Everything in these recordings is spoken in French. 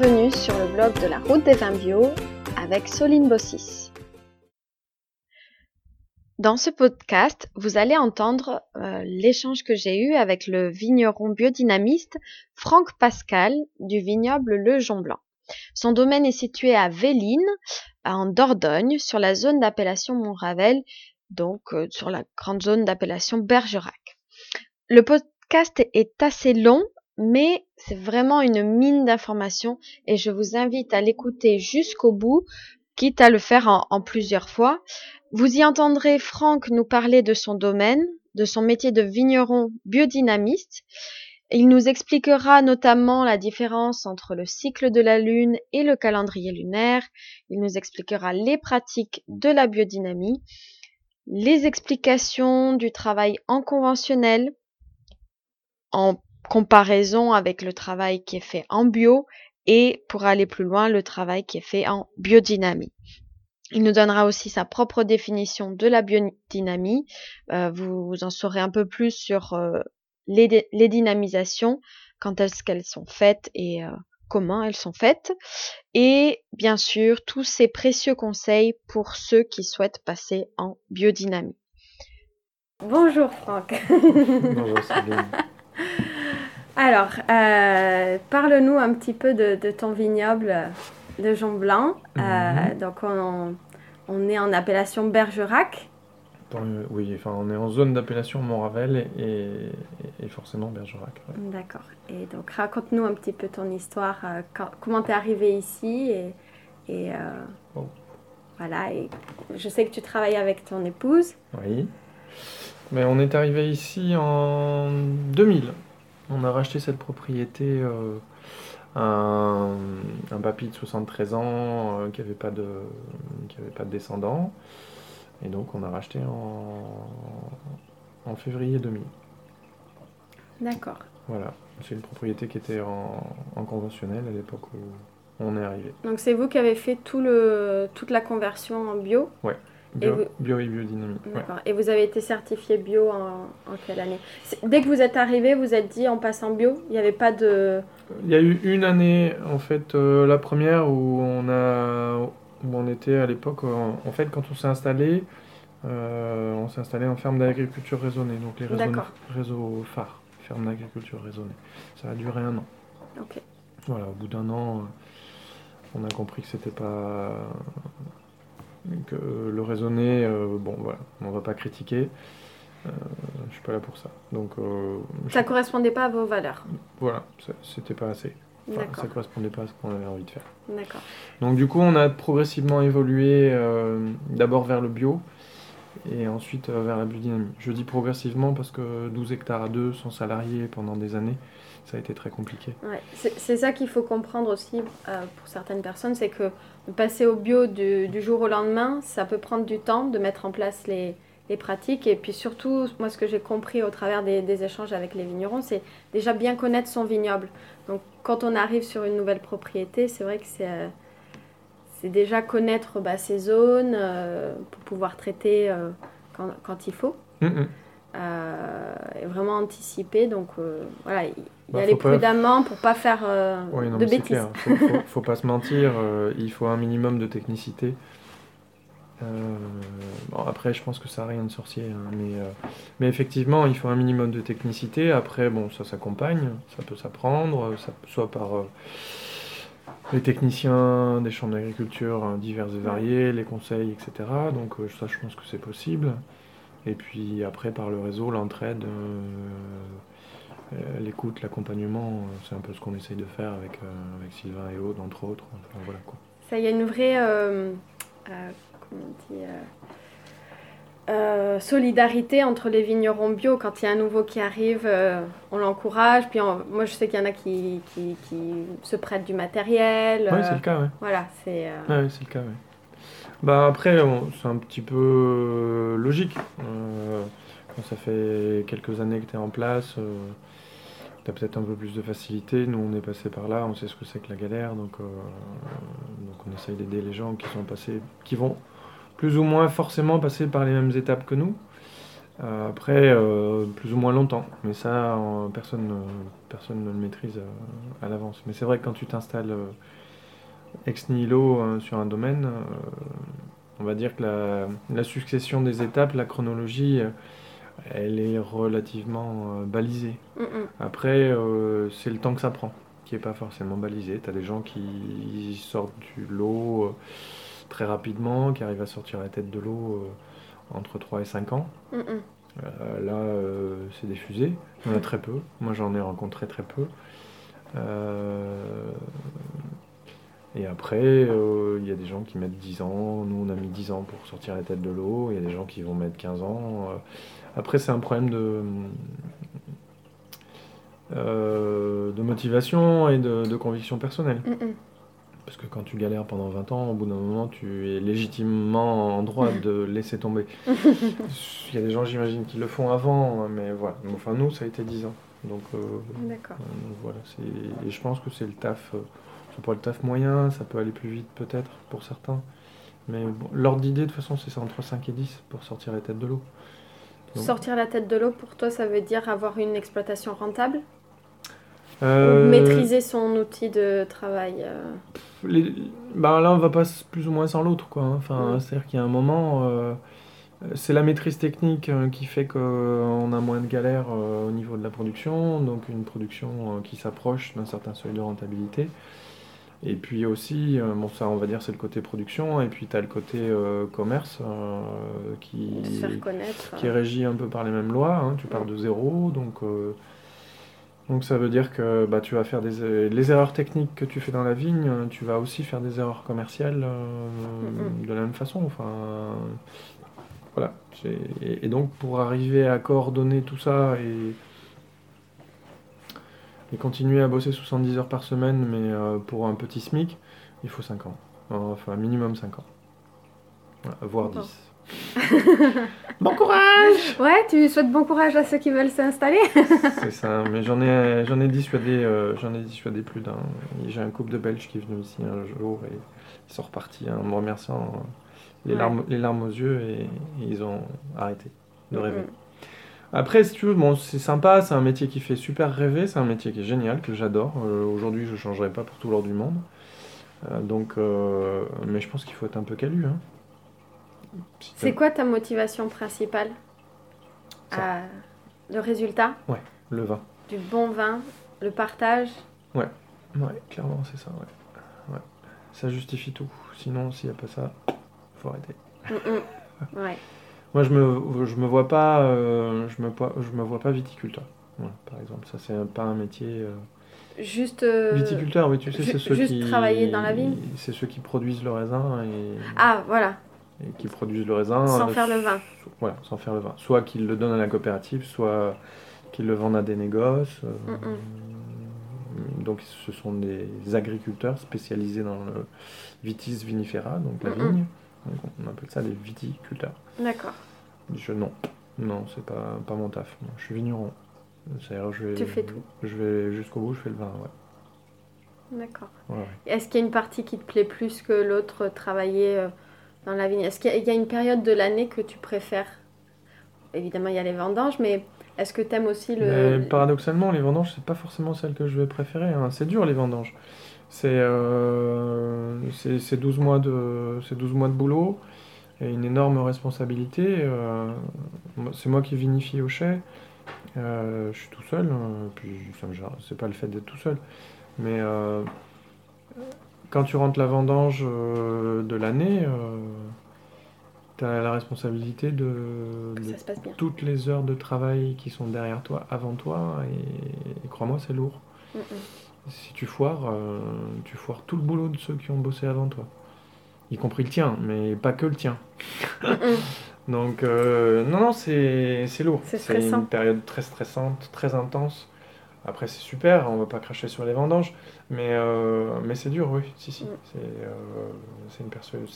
bienvenue sur le blog de la route des vins bio avec Soline Bossis. Dans ce podcast, vous allez entendre euh, l'échange que j'ai eu avec le vigneron biodynamiste Franck Pascal du vignoble Le Jon Blanc. Son domaine est situé à Véline, en Dordogne, sur la zone d'appellation Montravel, donc euh, sur la grande zone d'appellation Bergerac. Le podcast est assez long, mais c'est vraiment une mine d'informations et je vous invite à l'écouter jusqu'au bout, quitte à le faire en, plusieurs fois. Vous y entendrez Franck nous parler de son domaine, de son métier de vigneron biodynamiste. Il nous expliquera notamment la différence entre le cycle de la Lune et le calendrier lunaire. Il nous expliquera les pratiques de la biodynamie, les explications du travail en conventionnel, en comparaison avec le travail qui est fait en bio et pour aller plus loin, le travail qui est fait en biodynamie. Il nous donnera aussi sa propre définition de la biodynamie. Euh, vous, en saurez un peu plus sur euh, les, dynamisations, quand est-ce qu'elles sont faites et euh, comment elles sont faites. Et bien sûr, tous ces précieux conseils pour ceux qui souhaitent passer en biodynamie. Bonjour Franck. Bonjour Alors, euh, parle-nous un petit peu de, ton vignoble de Jean Blanc. Euh, mhm. donc, on, est en appellation Bergerac. oui, enfin, on est en zone d'appellation Montravel et, et, forcément Bergerac. D'accord. Et donc, raconte-nous un petit peu ton histoire. Euh, comment tu es arrivé ici et, oh. voilà. Et je sais que tu travailles avec ton épouse. Oui. Mais on est arrivé ici en 2000. On a racheté cette propriété euh, un, un, papy de 73 ans euh, qui n'avait pas, de, pas de descendants. Et donc on a racheté en, en février 2000. D'accord. Voilà. C'est une propriété qui était en, en conventionnel à l'époque où on est arrivé. Donc c'est vous qui avez fait tout le, toute la conversion en bio? Ouais. Bio, et bio et biodynamie. Et vous avez été certifié bio en, quelle année Dès que vous êtes arrivé, vous êtes dit on passe en bio Il n'y avait pas de... Il y a eu une année, en fait, euh, la première où on, a, où on était à l'époque, en, fait, quand on s'est installé, euh, on s'est installé en ferme d'agriculture raisonnée, donc les réseaux, réseaux phares, ferme d'agriculture raisonnée. Ça a duré un an. Ok. Voilà, au bout d'un an, euh, on a compris que c'était pas que le raisonner, euh, bon voilà, on va pas critiquer. Euh, je suis pas là pour ça. Donc, euh, ça correspondait pas à vos valeurs. Voilà, c'était pas assez. Enfin, ça correspondait pas à ce qu'on avait envie de faire. D'accord. Donc du coup, on a progressivement évolué d'abord vers le bio et ensuite vers la biodynamie. Je dis progressivement parce que 12 hectares à 2, sans salariés pendant des années, ça a été très compliqué. Ouais, c'est ça qu'il faut comprendre aussi pour certaines personnes, c'est que passer au bio du, jour au lendemain, ça peut prendre du temps de mettre en place les, pratiques. Et puis surtout, moi, ce que j'ai compris au travers des, échanges avec les vignerons, c'est déjà bien connaître son vignoble. Donc, quand on arrive sur une nouvelle propriété, c'est vrai que c'est euh, déjà connaître bah, ses zones euh, pour pouvoir traiter euh, quand, il faut. Et vraiment anticiper. Donc voilà, y bah, aller prudemment pour pas faire euh, de bêtises. Faut, faut, pas se mentir, il faut un minimum de technicité. Bon, après, je pense que ça n'a rien de sorcier, hein, mais, mais effectivement, il faut un minimum de technicité. Après, bon, ça s'accompagne, ça peut s'apprendre, ça, soit par les techniciens des chambres d'agriculture hein, divers et variés, les conseils, etc. Donc ça, je pense que c'est possible. Et puis après, par le réseau, l'entraide, euh, euh, l'écoute, l'accompagnement, euh, c'est un peu ce qu'on essaye de faire avec, avec Sylvain et Aude, entre autres. voilà, quoi. Ça, y a une vraie solidarité entre les vignerons bio. Quand il y a un nouveau qui arrive, on l'encourage. Puis moi, je sais qu'il y en a qui, qui, se prêtent du matériel. Oui, c'est le cas, oui. Voilà, c'est. oui, c'est le cas, oui. Bah après, c'est un petit peu euh, logique. Euh, quand ça fait quelques années que tu es en place, euh, tu as peut-être un peu plus de facilité. Nous, on est passé par là, on sait ce que c'est que la galère, donc, donc on essaye d'aider les gens qui sont passés, qui vont plus ou moins forcément passer par les mêmes étapes que nous. Euh, après, euh, plus ou moins longtemps, mais ça, euh, personne, ne- personne ne le maîtrise euh, à l'avance. Mais c'est vrai que quand tu t'installes euh, ex nihilo euh, sur un domaine, euh, on va dire que la, succession des étapes, la chronologie, euh, elle est relativement euh, balisée. Mm, mm. Après, euh, c'est le temps que ça prend, qui est pas forcément balisé. Tu as des gens qui sortent du lot euh, très rapidement, qui arrivent à sortir la tête de l'eau entre 3 et 5 ans. Mm, là, c'est des fusées. Il y en a très peu. Moi, j'en ai rencontré très peu. Et après, euh, il y a des gens qui mettent 10 ans. Nous, on a mis 10 ans pour sortir la tête de l'eau. Il y a des gens qui vont mettre 15 ans. Euh, Après, c'est un problème de, euh, de motivation et de, de conviction personnelle. Mm, mm. Parce que quand tu galères pendant 20 ans, au bout d'un moment, tu es légitimement en droit de laisser tomber. Il y a des gens, j'imagine, qui le font avant, mais voilà. Enfin, nous, ça a été 10 ans. Donc, euh, D'accord. euh, voilà. Et je pense que c'est le taf. c'est pas le taf moyen, ça peut aller plus vite peut-être pour certains. Mais bon, l'ordre d'idée, de toute façon, c'est ça, entre 5 et 10 pour sortir la tête de l'eau. Donc- Sortir la tête de l'eau, pour toi, ça veut dire avoir une exploitation rentable Euh, Ou maîtriser son outil de travail euh, Les- bah là, on va pas plus ou moins sans l'autre, quoi. hein. Enfin, Mm. c'est-à-dire qu'il y a un moment, euh, c'est la maîtrise technique euh, qui fait qu'on a moins de galères euh, au niveau de la production, donc une production euh, qui s'approche d'un certain seuil de rentabilité. Et puis aussi, euh, bon, ça, on va dire, c'est le côté production, et puis tu as le côté euh, commerce euh, qui, qui est régi un peu par les mêmes lois. hein. Tu pars de zéro, donc, euh, donc ça veut dire que bah, tu vas faire des les erreurs techniques que tu fais dans la vigne, tu vas aussi faire des erreurs commerciales de la même façon. Enfin, voilà. Et, et donc pour arriver à coordonner tout ça et et continuer à bosser 70 heures par semaine, mais euh, pour un petit SMIC, il faut 5 ans. Enfin, minimum 5 ans. Voilà, voire D'accord. 10. bon courage Ouais, tu souhaites bon courage à ceux qui veulent s'installer C'est ça, mais j'en ai, j'en ai dissuadé, euh, j'en ai dissuadé plus d'un. J'ai un couple de Belges qui est venu ici un jour et ils sont repartis en me remerciant, euh, les, Ouais. larmes, les larmes aux yeux et, et ils ont arrêté de rêver. Après, si tu veux, bon, c'est sympa, c'est un métier qui fait super rêver, c'est un métier qui est génial, que j'adore. Euh, Aujourd'hui, je ne changerai pas pour tout l'or du monde. Euh, donc, euh, mais je pense qu'il faut être un peu calu. Hein. Si C'est quoi ta motivation principale à... Le résultat Le vin. du bon vin, le partage Ouais, clairement, c'est ça, ouais. ouais. Ça justifie tout. Sinon, s'il n'y a pas ça, faut arrêter. Mm, mm. Ouais. Moi, je me, je me vois pas, euh, je me, je me vois pas viticulteur. Voilà, par exemple, ça, c'est pas un métier. euh, Juste. euh, Viticulteur, oui, tu sais, c'est ceux juste qui. travailler dans la vigne C'est ceux qui produisent le raisin et, Ah, voilà, et qui produisent le raisin. sans faire le vin. so- Voilà, sans faire le vin. Soit qu'ils le donnent à la coopérative, soit qu'ils le vendent à des négoces. Donc, ce sont des agriculteurs spécialisés dans le vitis vinifera, donc la Mm, vigne. Donc, on appelle ça des viticulteurs. D'accord. Je, non, non, c'est pas, pas mon taf. Je suis vigneron. C'est-à-dire, je vais, Tu fais tout. Je vais jusqu'au bout, je fais le vin, ouais. D'accord. Ouais, ouais. Est-ce qu'il y a une partie qui te plaît plus que l'autre, travailler euh, dans la vigne? Est-ce qu'il y a- une période de l'année que tu préfères? Évidemment, il y a les vendanges, mais est-ce que tu aimes aussi le. Mais paradoxalement, les vendanges, c'est pas forcément celle que je vais préférer. hein. C'est dur, les vendanges. C'est euh, c'est- c'est 12 mois de, c'est 12 mois de boulot une énorme responsabilité. euh, c'est moi qui vinifie au chai. Euh, je suis tout seul. euh, puis ça me gêne- c'est pas le fait d'être tout seul. Mais euh, quand tu rentres la vendange de l'année, tu as la responsabilité de, toutes les heures de travail qui sont derrière toi, avant toi, et, et crois-moi, c'est lourd. Mm, mm. Si tu foires, tu foires tout le boulot de ceux qui ont bossé avant toi. Y compris le tien, mais pas que le tien. Donc, euh, non, non, c'est c'est lourd. C'est stressant. une période très stressante, très intense. Après, c'est super, on va pas cracher sur les vendanges, mais, euh, mais c'est dur, oui, si, si. Mm. C'est euh, c'est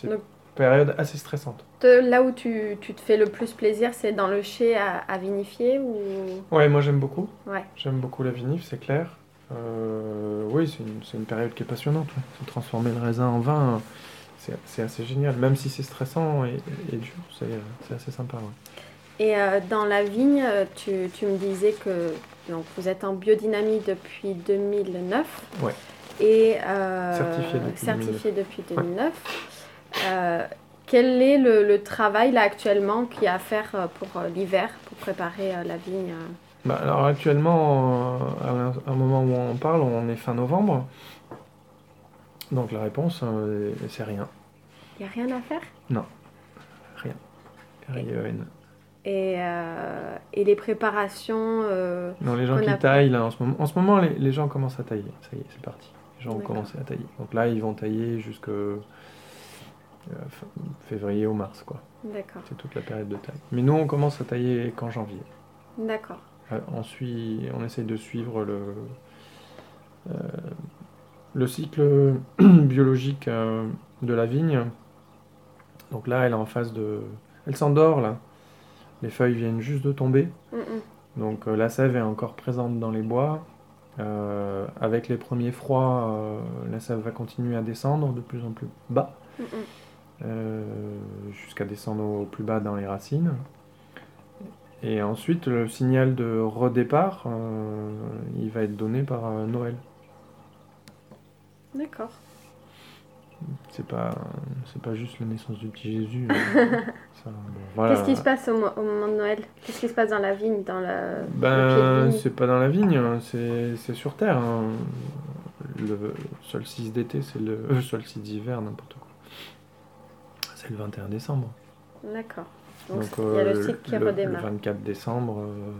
une, Donc- période assez stressante. Te- Là où tu, tu te fais le plus plaisir, c'est dans le chai à, à vinifier ou? Ouais, moi j'aime beaucoup. Ouais. J'aime beaucoup la vinif, c'est clair. Oui, c'est une, c'est une période qui est passionnante. ouais. Transformer le raisin en vin, c'est assez génial. Même si c'est stressant et, et dur, c'est assez sympa. ouais. Et euh, dans la vigne, euh, tu, tu me disais que donc, vous êtes en biodynamie depuis 2009. Ouais. Et euh, Certifié depuis certifié depuis 2009. Euh, quel est le, le travail là actuellement qu'il y a à faire pour l'hiver, pour préparer la vigne Bah, alors actuellement, à un moment où on parle, on est fin novembre. Donc la réponse, euh, c'est rien. Il n'y a rien à faire? R-I-E-N. et, euh, et les préparations, euh, Non, les gens qui a- taillent, là, en ce moment, en ce moment les, les gens commencent à tailler. Ça y est, c'est parti. Les gens ont commencé à tailler. Donc là, ils vont tailler jusque février ou mars, quoi. d'accord, C'est toute la période de taille. Mais nous, on commence à tailler qu'en janvier. d'accord, On, suit, on essaye de suivre le, euh, le cycle biologique euh, de la vigne. Donc là, elle est en phase de... Elle s'endort, là. Les feuilles viennent juste de tomber. Mm, mm. Donc euh, la sève est encore présente dans les bois. Euh, avec les premiers froids, euh, la sève va continuer à descendre de plus en plus bas, Mm, euh, jusqu'à descendre au plus bas dans les racines. Et ensuite, le signal de redépart, euh, il va être donné par euh, Noël. D'accord. C'est pas, c'est pas juste la naissance du petit Jésus. hein. Ça, bon, voilà. Qu'est-ce qui se passe au, mo- au moment de Noël? Qu'est-ce qui se passe dans la vigne, dans la, Ben, c'est pas dans la vigne, hein, c'est c'est sur Terre. hein. Le solstice d'été, c'est le euh, solstice d'hiver, n'importe quoi. C'est le 21 décembre. D'accord. Donc, Donc, il y a le euh, cycle qui le- le redémarre. 24 décembre, euh,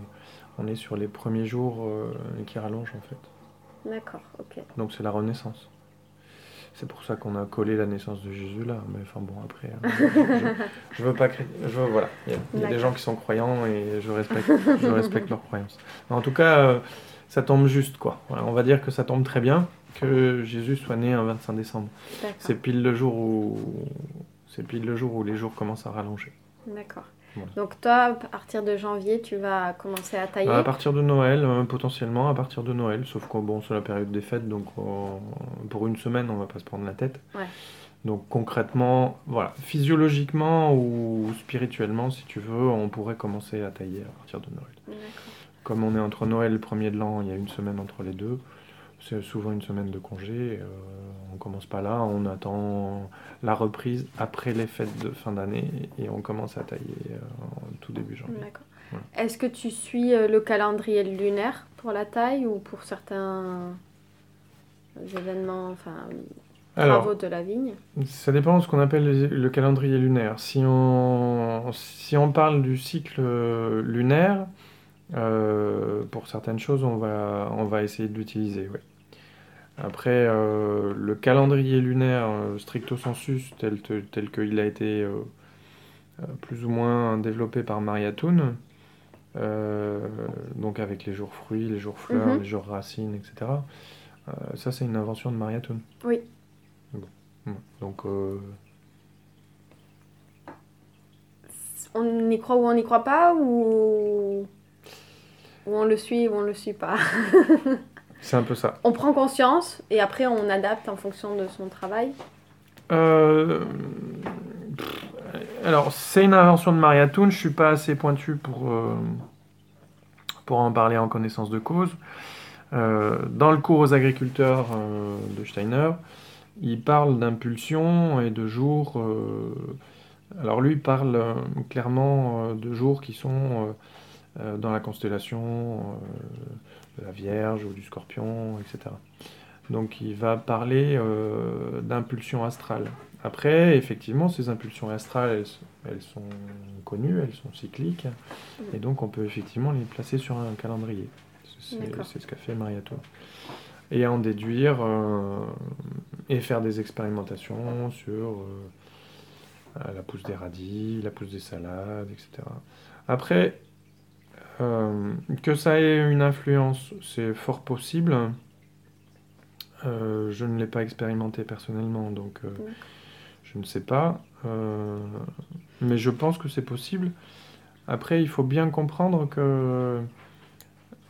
on est sur les premiers jours euh, qui rallongent en fait. D'accord, ok. Donc c'est la renaissance. C'est pour ça qu'on a collé la naissance de Jésus là. Mais enfin bon, après, hein, je, je veux pas créer. Je veux- voilà, il y a, il y a des gens qui sont croyants et je respecte, je respecte leurs croyances. En tout cas, euh, ça tombe juste quoi. Voilà, on va dire que ça tombe très bien que Jésus soit né un 25 décembre. C'est pile le jour où c'est pile le jour où les jours commencent à rallonger. D'accord. Voilà. Donc toi, à partir de janvier, tu vas commencer à tailler. À partir de Noël, euh, potentiellement à partir de Noël, sauf que bon, c'est la période des fêtes, donc on- pour une semaine, on va pas se prendre la tête. Ouais. Donc concrètement, voilà, physiologiquement ou spirituellement, si tu veux, on pourrait commencer à tailler à partir de Noël. Comme on est entre Noël et le premier de l'an, il y a une semaine entre les deux. C'est souvent une semaine de congé. euh, on commence pas là, on attend la reprise après les fêtes de fin d'année et on commence à tailler euh, en tout début janvier. D'accord. Voilà. Est-ce que tu suis euh, le calendrier lunaire pour la taille ou pour certains événements, enfin, Alors, travaux de la vigne? Ça dépend de ce qu'on appelle le, le calendrier lunaire. Si on, si on parle du cycle euh, lunaire, euh, pour certaines choses, on va, on va essayer de l'utiliser. ouais. Après, euh, le calendrier lunaire euh, stricto sensus, tel, te- tel qu'il a été euh, plus ou moins développé par Maria Thun, donc avec les jours fruits, les jours fleurs, Mhm. les jours racines, etc. ça, c'est une invention de Maria Thun. Oui. Donc, On y croit ou on n'y croit pas ou... ou on le suit ou on le suit pas? c'est un peu ça. On prend conscience et après on adapte en fonction de son travail. Euh, alors, c'est une invention de Maria Thun. Je suis pas assez pointu pour, euh, pour en parler en connaissance de cause. Euh, dans le cours aux agriculteurs de Steiner, il parle d'impulsion et de jours. alors, lui, il parle clairement de jours qui sont dans la constellation de la Vierge ou du Scorpion, etc. Donc il va parler euh, d'impulsion astrale. Après, effectivement, ces impulsions astrales, elles, sont connues, elles sont cycliques, et donc on peut effectivement les placer sur un calendrier. C'est ce qu'a fait Mariato. Et en déduire euh, et faire des expérimentations sur euh, la pousse des radis, la pousse des salades, etc. Après, euh, que ça ait une influence, c'est fort possible. Euh, je ne l'ai pas expérimenté personnellement, donc euh, je ne sais pas. Mais je pense que c'est possible. Après, il faut bien comprendre que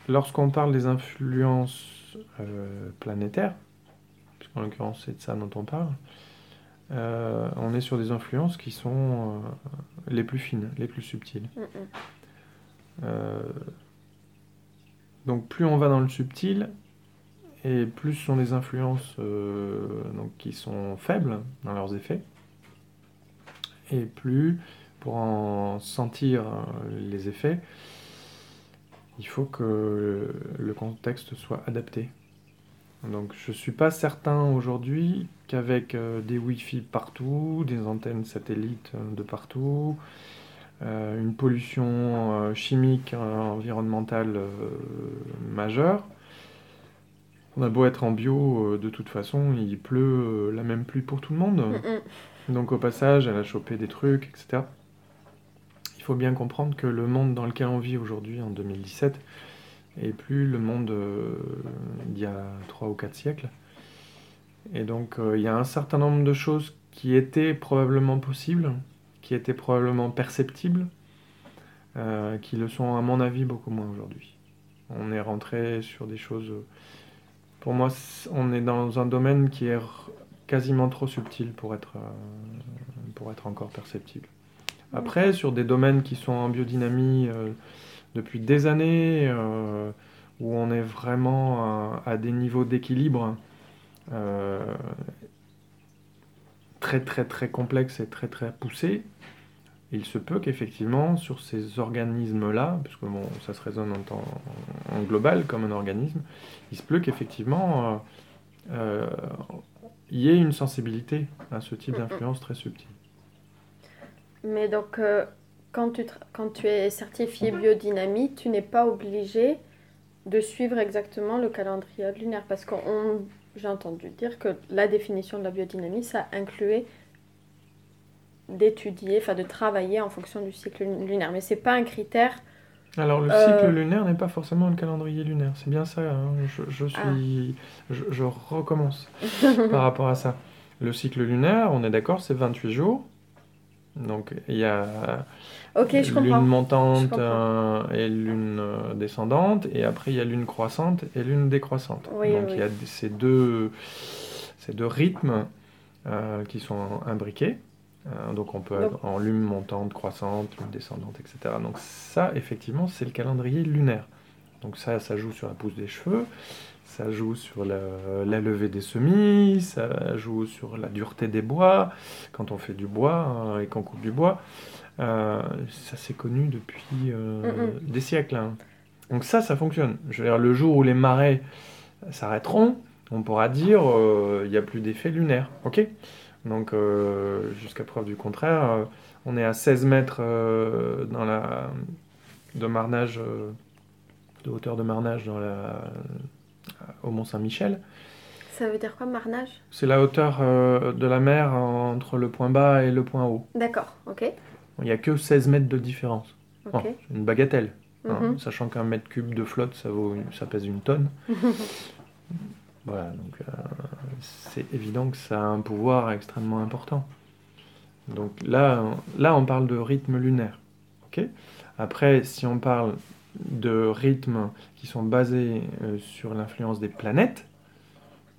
lorsqu'on parle des influences planétaires, puisqu'en l'occurrence c'est de ça dont on parle, on est sur des influences qui sont les plus fines, les plus subtiles. Mm, mm. Euh, donc plus on va dans le subtil, et plus sont des influences euh, donc, qui sont faibles dans leurs effets, et plus pour en sentir euh, les effets, il faut que le contexte soit adapté. Donc je ne suis pas certain aujourd'hui qu'avec des Wi-Fi partout, des antennes satellites de partout, une pollution euh, chimique euh, environnementale euh, majeure, on a beau être en bio, euh, de toute façon, il pleut euh, la même pluie pour tout le monde. Mm, mm. Donc au passage, elle a chopé des trucs, etc. Il faut bien comprendre que le monde dans lequel on vit aujourd'hui, en 2017, est plus le monde euh, d'il y a 3 ou 4 siècles. Et donc euh, il y a un certain nombre de choses qui étaient probablement possibles, qui étaient probablement perceptibles, euh, qui le sont à mon avis beaucoup moins aujourd'hui. On est rentré sur des choses... Pour moi, on est dans un domaine qui est quasiment trop subtil pour être, euh, pour être encore perceptible. Après, sur des domaines qui sont en biodynamie euh, depuis des années, où on est vraiment à, à des niveaux d'équilibre très très très complexes et très très poussés, il se peut qu'effectivement sur ces organismes-là, puisque bon, ça se résonne en, temps- en global comme un organisme, il se peut qu'effectivement euh, euh, il y ait une sensibilité à ce type d'influence très subtile. Mais donc, euh, quand, tu quand tu es certifié biodynamie, tu n'es pas obligé de suivre exactement le calendrier lunaire. Parce que on- j'ai entendu dire que la définition de la biodynamie, ça incluait d'étudier, enfin de travailler en fonction du cycle lunaire. Mais c'est pas un critère. Alors le Euh, cycle lunaire n'est pas forcément le calendrier lunaire, c'est bien ça, hein, je, je suis, je, je recommence par rapport à ça. Le cycle lunaire, on est d'accord, c'est 28 jours. Donc il y a Ok, je lune comprends. Montante comprends. euh, et lune euh, descendante, et après il y a lune croissante et lune décroissante. Oui, Donc oui. il y a ces deux, ces deux rythmes euh, qui sont imbriqués. Euh, donc on peut Donc- être en lune montante, croissante, lune descendante, etc. Donc ça, effectivement, c'est le calendrier lunaire. Donc ça, ça joue sur la pousse des cheveux, ça joue sur la, la levée des semis, ça joue sur la dureté des bois, quand on fait du bois hein, et qu'on coupe du bois. Euh, ça c'est connu depuis euh, Mm, des siècles. hein. Donc ça, ça fonctionne. Je veux dire, le jour où les marais s'arrêteront, on pourra dire euh, il n'y a plus d'effet lunaire. Ok? Donc euh, jusqu'à preuve du contraire, euh, on est à 16 mètres dans la, de marnage, de hauteur de marnage dans la, au Mont Saint-Michel. Ça veut dire quoi, marnage? C'est la hauteur de la mer entre le point bas et le point haut. D'accord, ok. Il n'y a que 16 mètres de différence. Bon, Ok. c'est une bagatelle. hein, Mhm. sachant qu'un mètre cube de flotte, ça, vaut, une- ça pèse une tonne. Voilà, donc euh, c'est évident que ça a un pouvoir extrêmement important. Donc là, on- là, on parle de rythme lunaire. Après, si on parle de rythmes qui sont basés euh, sur l'influence des planètes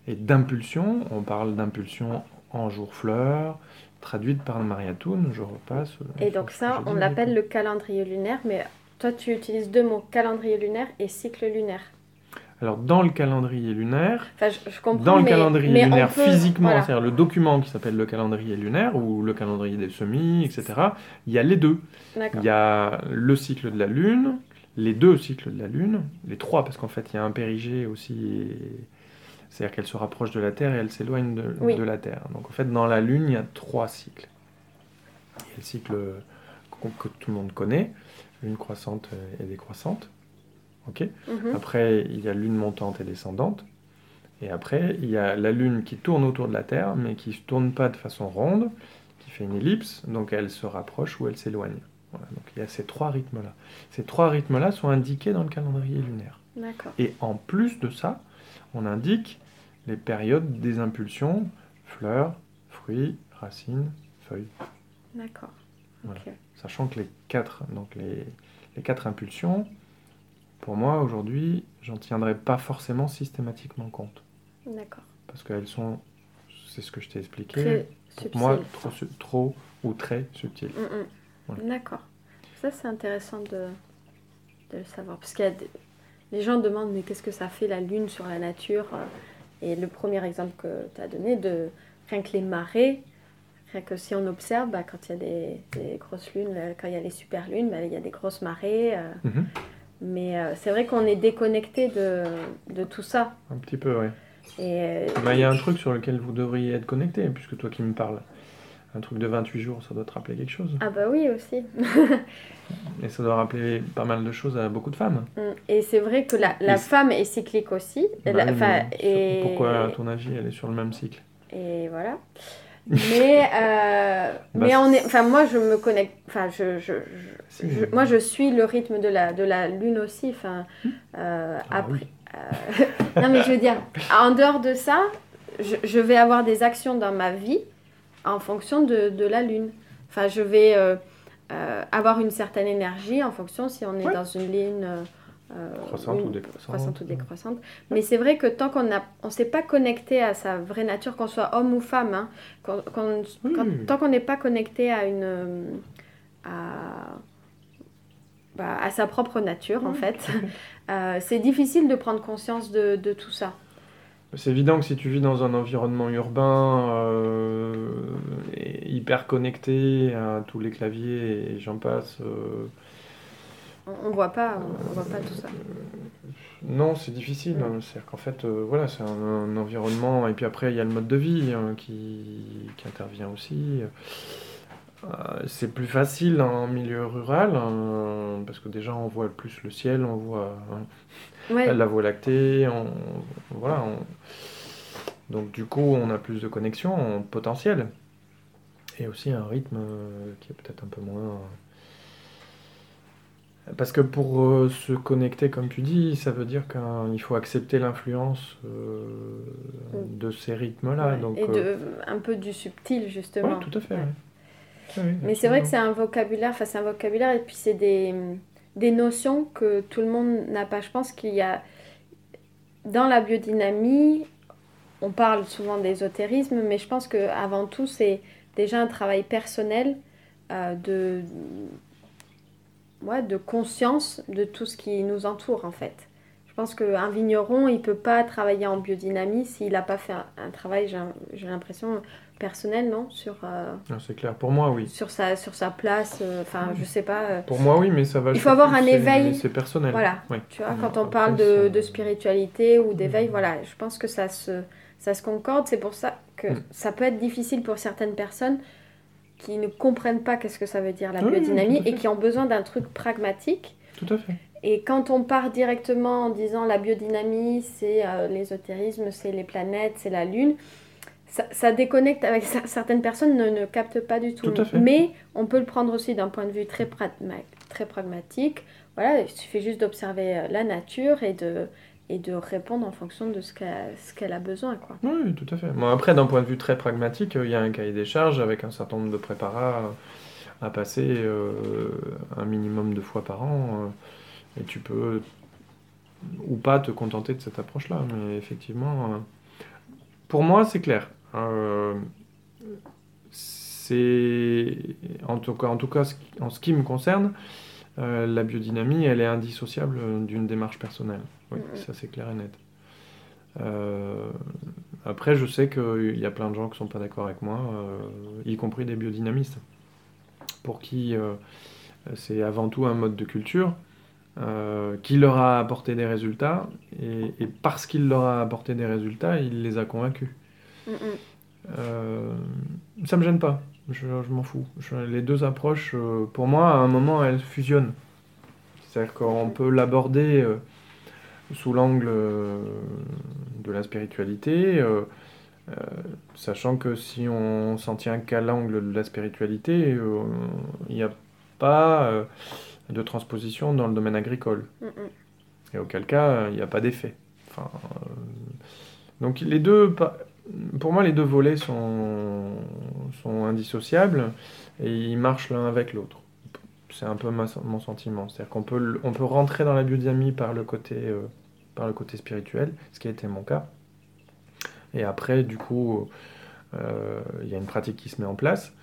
et d'impulsion, on parle d'impulsion en jour-fleur, traduite par le Mariatoun, je repasse. Et donc ça, on l'appelle le calendrier lunaire, mais toi tu utilises deux mots, calendrier lunaire et cycle lunaire. Alors, dans le calendrier lunaire, Enfin, je, je comprends, Dans le mais- calendrier mais lunaire, peut- physiquement, voilà. c'est-à-dire le document qui s'appelle le calendrier lunaire ou le calendrier des semis, etc., il y a les deux. Il y a le cycle de la Lune, les deux cycles de la Lune, les trois, parce qu'en fait, il y a un périgée aussi, et- c'est-à-dire qu'elle se rapproche de la Terre et elle s'éloigne de, Oui. de la Terre. Donc en fait, dans la Lune, il y a trois cycles. Il y a le cycle que tout le monde connaît, lune croissante et décroissante. ok Mhm. après, il y a lune montante et descendante. Et après, il y a la lune qui tourne autour de la Terre, mais qui ne tourne pas de façon ronde, qui fait une ellipse, donc elle se rapproche ou elle s'éloigne. Voilà, donc il y a ces trois rythmes-là. Ces trois rythmes-là sont indiqués dans le calendrier lunaire. Et en plus de ça, on indique les périodes des impulsions, fleurs, fruits, racines, feuilles. D'accord. Voilà. Sachant que les quatre, donc les, les quatre impulsions, pour moi aujourd'hui, j'en tiendrai pas forcément systématiquement compte. D'accord. Parce qu'elles sont, c'est ce que je t'ai expliqué, Très Pour moi, trop, trop ou très subtil. Mm, mm. D'accord. Ça, c'est intéressant de, de, le savoir. Parce a les gens demandent, mais qu'est-ce que ça fait la Lune sur la nature Et le premier exemple que tu as donné, de rien que les marées, rien que si on observe, bah, quand il y a des, grosses lunes, quand il y a les super lunes, bah, il y a des grosses marées. Euh. Mhm. Mais euh, c'est vrai qu'on est déconnecté de, de, tout ça. Un petit peu, oui. Et il y a un truc sur lequel vous devriez être connecté, puisque toi qui me parles un truc de 28 jours, ça doit te rappeler quelque chose. Ah bah oui aussi. et ça doit rappeler pas mal de choses à beaucoup de femmes. Mm. Et c'est vrai que la, la femme est cyclique aussi. Bah et... Pourquoi, à ton avis, elle est sur le même cycle? Et voilà. mais euh, bah, mais on est enfin moi je me connecte enfin je, je, je, moi je suis le rythme de la de la lune aussi enfin euh, ah après euh, non mais je veux dire en dehors de ça je, je vais avoir des actions dans ma vie en fonction de, de la lune. Enfin, je vais euh, euh, avoir une certaine énergie en fonction si on est dans une ligne euh, croissante, ou décroissante. ou décroissante. Mais c'est vrai que tant qu'on ne on s'est pas connecté à sa vraie nature, qu'on soit homme ou femme, hein, tant qu'on n'est pas connecté à une... à, bah, à sa propre nature, en fait, c'est difficile de prendre conscience de, de tout ça. C'est évident que si tu vis dans un environnement urbain euh, hyper connecté à tous les claviers et j'en passe. Euh, on, voit pas, on, voit pas tout ça. non, c'est difficile. Hein. C'est-à-dire qu'en fait, euh, voilà, c'est un, environnement et puis après il y a le mode de vie hein, qui, qui, intervient aussi. c'est plus facile en milieu rural hein, parce que déjà on voit plus le ciel, on voit la Voie lactée, on, voilà. donc du coup, on a plus de connexions en potentiel. Et aussi un rythme euh, qui est peut-être un peu moins... Euh, parce que pour euh, se connecter, comme tu dis, ça veut dire qu'il faut accepter l'influence mm. de ces rythmes-là. donc, et de, un peu du subtil, justement. Oui, tout à fait. Mais c'est vrai que c'est un vocabulaire, enfin c'est un vocabulaire, et puis c'est des des notions que tout le monde n'a pas. Je pense qu'il y a dans la biodynamie, on parle souvent d'ésotérisme, mais je pense qu'avant tout, c'est déjà un travail personnel euh, de, ouais, de conscience de tout ce qui nous entoure en fait. Je pense qu'un vigneron, il ne peut pas travailler en biodynamie s'il n'a pas fait un travail, j'ai l'impression, personnel, non Sur. Euh, ah, c'est clair. Pour moi, oui. Sur sa, sur sa place. Euh, enfin, je sais pas. Euh, Pour moi, oui, mais ça va. Il faut avoir un éveil. C'est personnel. Voilà. Tu vois, quand on parle de, de, spiritualité ou d'éveil, voilà, je pense que ça se, ça se concorde. C'est pour ça que mm. ça peut être difficile pour certaines personnes qui ne comprennent pas qu'est-ce que ça veut dire la biodynamie et qui ont besoin d'un truc pragmatique. Tout à fait. Et quand on part directement en disant la biodynamie, c'est l'ésotérisme, c'est les planètes, c'est la lune, ça, déconnecte avec certaines personnes ne, ne captent pas du tout. Mais on peut le prendre aussi d'un point de vue très, très pragmatique. Voilà, il suffit juste d'observer euh, la nature et de, et de répondre en fonction de ce qu'elle a besoin. Quoi. Oui, tout à fait. Bon, après, d'un point de vue très pragmatique, il y a un cahier des charges avec un certain nombre de préparats à passer euh, un minimum de fois par an. Euh, et tu peux ou pas te contenter de cette approche-là. Mais effectivement, pour moi, c'est clair. Euh, c'est en tout cas, en tout cas, en ce qui me concerne, euh, la biodynamie, elle est indissociable d'une démarche personnelle. Oui, ça c'est clair et net. Euh, après, je sais qu'il y a plein de gens qui sont pas d'accord avec moi, y compris des biodynamistes, pour qui c'est avant tout un mode de culture. Qui leur a apporté des résultats, et, et parce qu'il leur a apporté des résultats, il les a convaincus. Euh, ça me gêne pas, je, m'en fous. les deux approches, euh, pour moi, à un moment, elles fusionnent. C'est-à-dire qu'on peut l'aborder euh, sous l'angle de la spiritualité, sachant que si on s'en tient qu'à l'angle de la spiritualité, il n'y a pas de transposition dans le domaine agricole. Et auquel cas, il n'y a pas d'effet. Enfin, donc les deux, pour moi, les deux volets sont, sont indissociables et ils marchent l'un avec l'autre. C'est un peu mon sentiment. C'est-à-dire qu'on peut, on peut rentrer dans la biodynamie par le, côté, euh, par le côté spirituel, ce qui a été mon cas. Et après, du coup, il y a une pratique qui se met en place.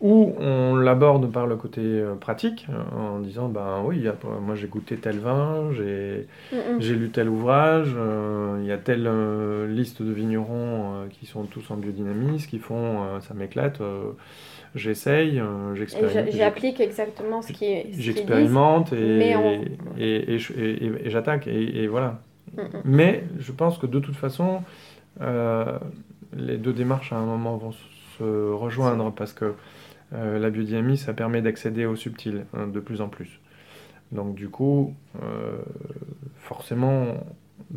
Ou on l'aborde par le côté euh, pratique, euh, en disant ben oui, moi j'ai goûté tel vin, j'ai lu tel ouvrage, euh, il y a telle liste de vignerons qui sont tous en biodynamisme, qui font ça m'éclate, j'essaye, j'expérimente. J'applique exactement ce qui J'expérimente et, et, et, j'attaque, et, voilà. Mais je pense que de toute façon, les deux démarches à un moment vont se rejoindre parce que euh, la biodynamie, ça permet d'accéder au subtil hein, de plus en plus. Donc du coup, euh, forcément,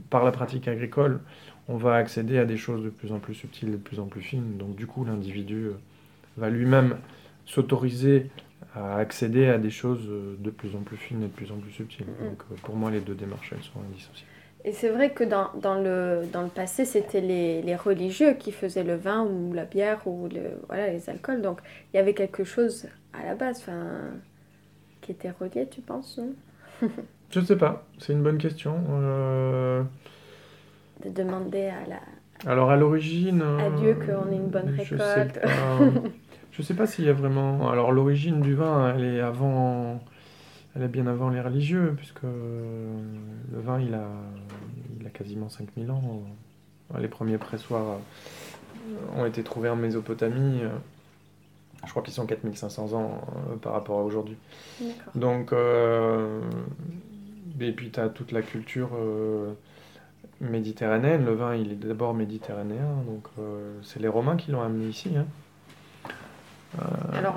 par la pratique agricole, on va accéder à des choses de plus en plus subtiles, de plus en plus fines. Donc du coup, l'individu euh, va lui-même s'autoriser à accéder à des choses de plus en plus fines et de plus en plus subtiles. Mm-hmm. Donc pour moi, les deux démarches, elles sont indissociables. Et c'est vrai que dans, dans, le, dans le passé, c'était les, les, religieux qui faisaient le vin ou la bière ou le, voilà, les alcools. Donc il y avait quelque chose à la base qui était relié, tu penses Je ne sais pas, c'est une bonne question. Euh, De demander à la... Alors à l'origine... À Dieu qu'on ait une bonne récolte. Je ne sais pas s'il y a vraiment... Alors l'origine du vin, elle est avant elle est bien avant les religieux, puisque le vin, il a, il a quasiment 5000 ans. Les premiers pressoirs ont été trouvés en Mésopotamie. Je crois qu'ils sont 4500 ans euh, par rapport à aujourd'hui. Donc, euh, et puis tu as toute la culture euh, méditerranéenne. Le vin, il est d'abord méditerranéen. Donc, c'est les Romains qui l'ont amené ici. Hein.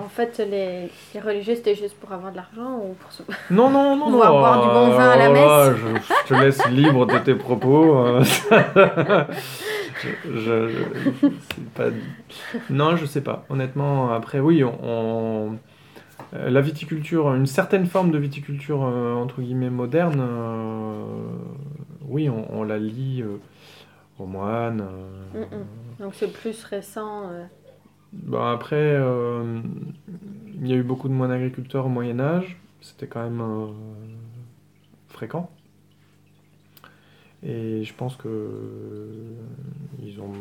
Euh, en fait, les, les religieux, c'était juste pour avoir de l'argent ou pour se... Non, non, non, non. boire du bon vin à la messe je, te laisse libre de tes propos. Hein. je, je, pas... Non, je sais pas. Honnêtement, après, oui, on, euh, la viticulture, une certaine forme de viticulture, euh, entre guillemets, moderne, oui, on, la lie aux moines. Mm, mm. Donc c'est plus récent bah, après, euh, il y a eu beaucoup de moines agriculteurs au Moyen Âge. C'était quand même euh, fréquent. Et je pense que euh, ils ont,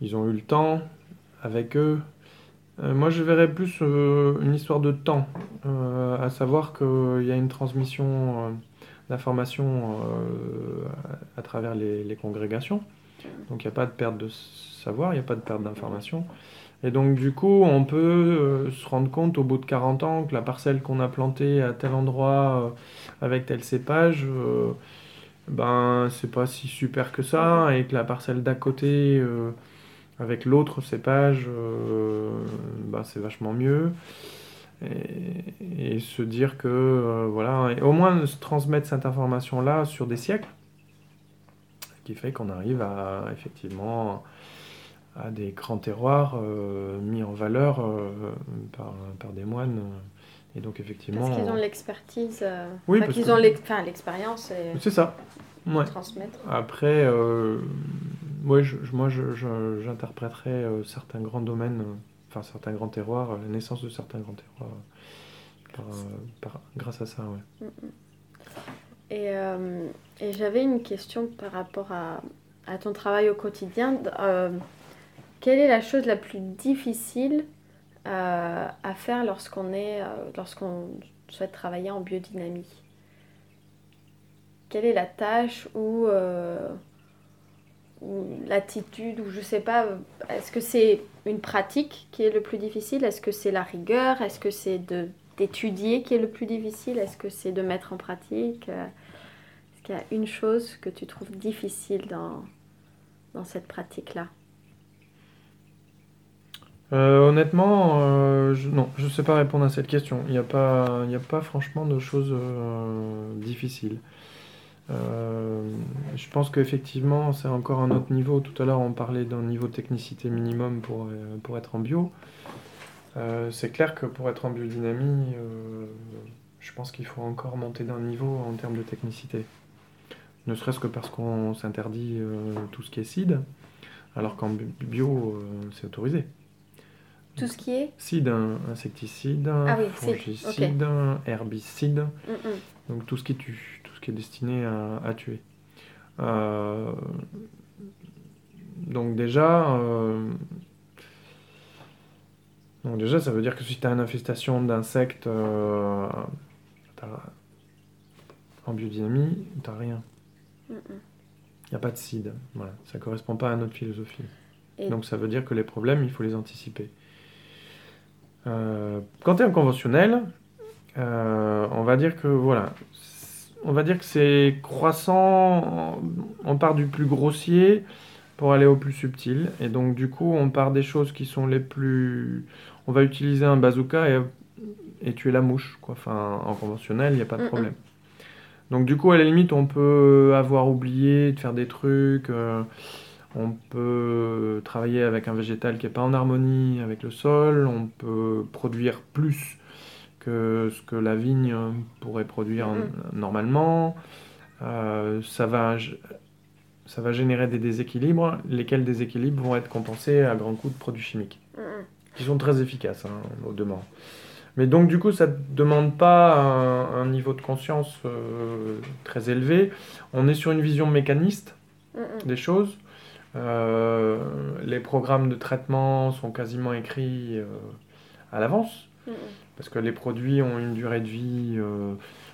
ils ont eu le temps avec eux. moi, je verrais plus une histoire de temps, à savoir qu'il y a une transmission d'informations à, travers les, congrégations. Donc, il n'y a pas de perte de savoir, il n'y a pas de perte d'information. Et donc du coup, on peut euh, se rendre compte au bout de 40 ans que la parcelle qu'on a plantée à tel endroit euh, avec tel cépage, euh, ben c'est pas si super que ça, et que la parcelle d'à côté avec l'autre cépage, ben, c'est vachement mieux. Et, se dire que voilà, et au moins se transmettre cette information-là sur des siècles, ce qui fait qu'on arrive à effectivement à des grands terroirs euh, mis en valeur euh, par, par, des moines. Et donc effectivement... Parce qu'ils ont l'expertise, euh, oui, parce qu'ils ont l'expérience et c'est ça. Ouais. transmettre. Après, ouais, je, moi j'interpréterais certains grands domaines, enfin certains grands terroirs, la naissance de certains grands terroirs par, grâce à ça. Ouais. Mm, mm. Et, et j'avais une question par rapport à, à ton travail au quotidien. Quelle est la chose la plus difficile euh, à faire lorsqu'on est, euh, lorsqu'on souhaite travailler en biodynamie? Quelle est la tâche ou, euh, l'attitude ou je sais pas Est-ce que c'est une pratique qui est le plus difficile? Est-ce que c'est la rigueur? Est-ce que c'est d'étudier qui est le plus difficile? Est-ce que c'est de mettre en pratique? Est-ce qu'il y a une chose que tu trouves difficile dans, dans cette pratique-là? Euh, honnêtement, euh, je, non, je ne sais pas répondre à cette question. Il n'y a, pas, a pas franchement de choses euh, difficiles. je pense qu'effectivement, c'est encore un autre niveau. Tout à l'heure, on parlait d'un niveau de technicité minimum pour, pour être en bio. c'est clair que pour être en biodynamie, je pense qu'il faut encore monter d'un niveau en termes de technicité. Ne serait-ce que parce qu'on s'interdit tout ce qui est CID, alors qu'en bio, c'est autorisé. Tout ce qui est Cide, insecticide, ah fongicide, herbicide. Mm, mm. Donc tout ce qui tue, tout ce qui est destiné à, tuer. Euh, donc déjà, euh, donc déjà, ça veut dire que si tu as une infestation d'insectes euh, en biodynamie, tu n'as rien. Il n'y a pas de CID. Voilà. Ça ne correspond pas à notre philosophie. Donc ça veut dire que les problèmes, il faut les anticiper. Euh, quand tu es en conventionnel, on va dire que voilà, on va dire que c'est croissant, on part du plus grossier pour aller au plus subtil. Et donc du coup, on part des choses qui sont les plus... On va utiliser un bazooka et, et tuer la mouche. Quoi. Enfin, en conventionnel, il n'y a pas de problème. Donc du coup, à la limite, on peut avoir oublié de faire des trucs. Euh, on peut travailler avec un végétal qui n'est pas en harmonie avec le sol. On peut produire plus que ce que la vigne pourrait produire normalement. Euh, ça va ça va générer des déséquilibres, lesquels déséquilibres vont être compensés à grands coups de produits chimiques, qui sont très efficaces hein, au demeurant. Mais donc du coup, ça ne demande pas un, niveau de conscience euh, très élevé. On est sur une vision mécaniste des choses. Euh, les programmes de traitement sont quasiment écrits euh, à l'avance, parce que les produits ont une durée de vie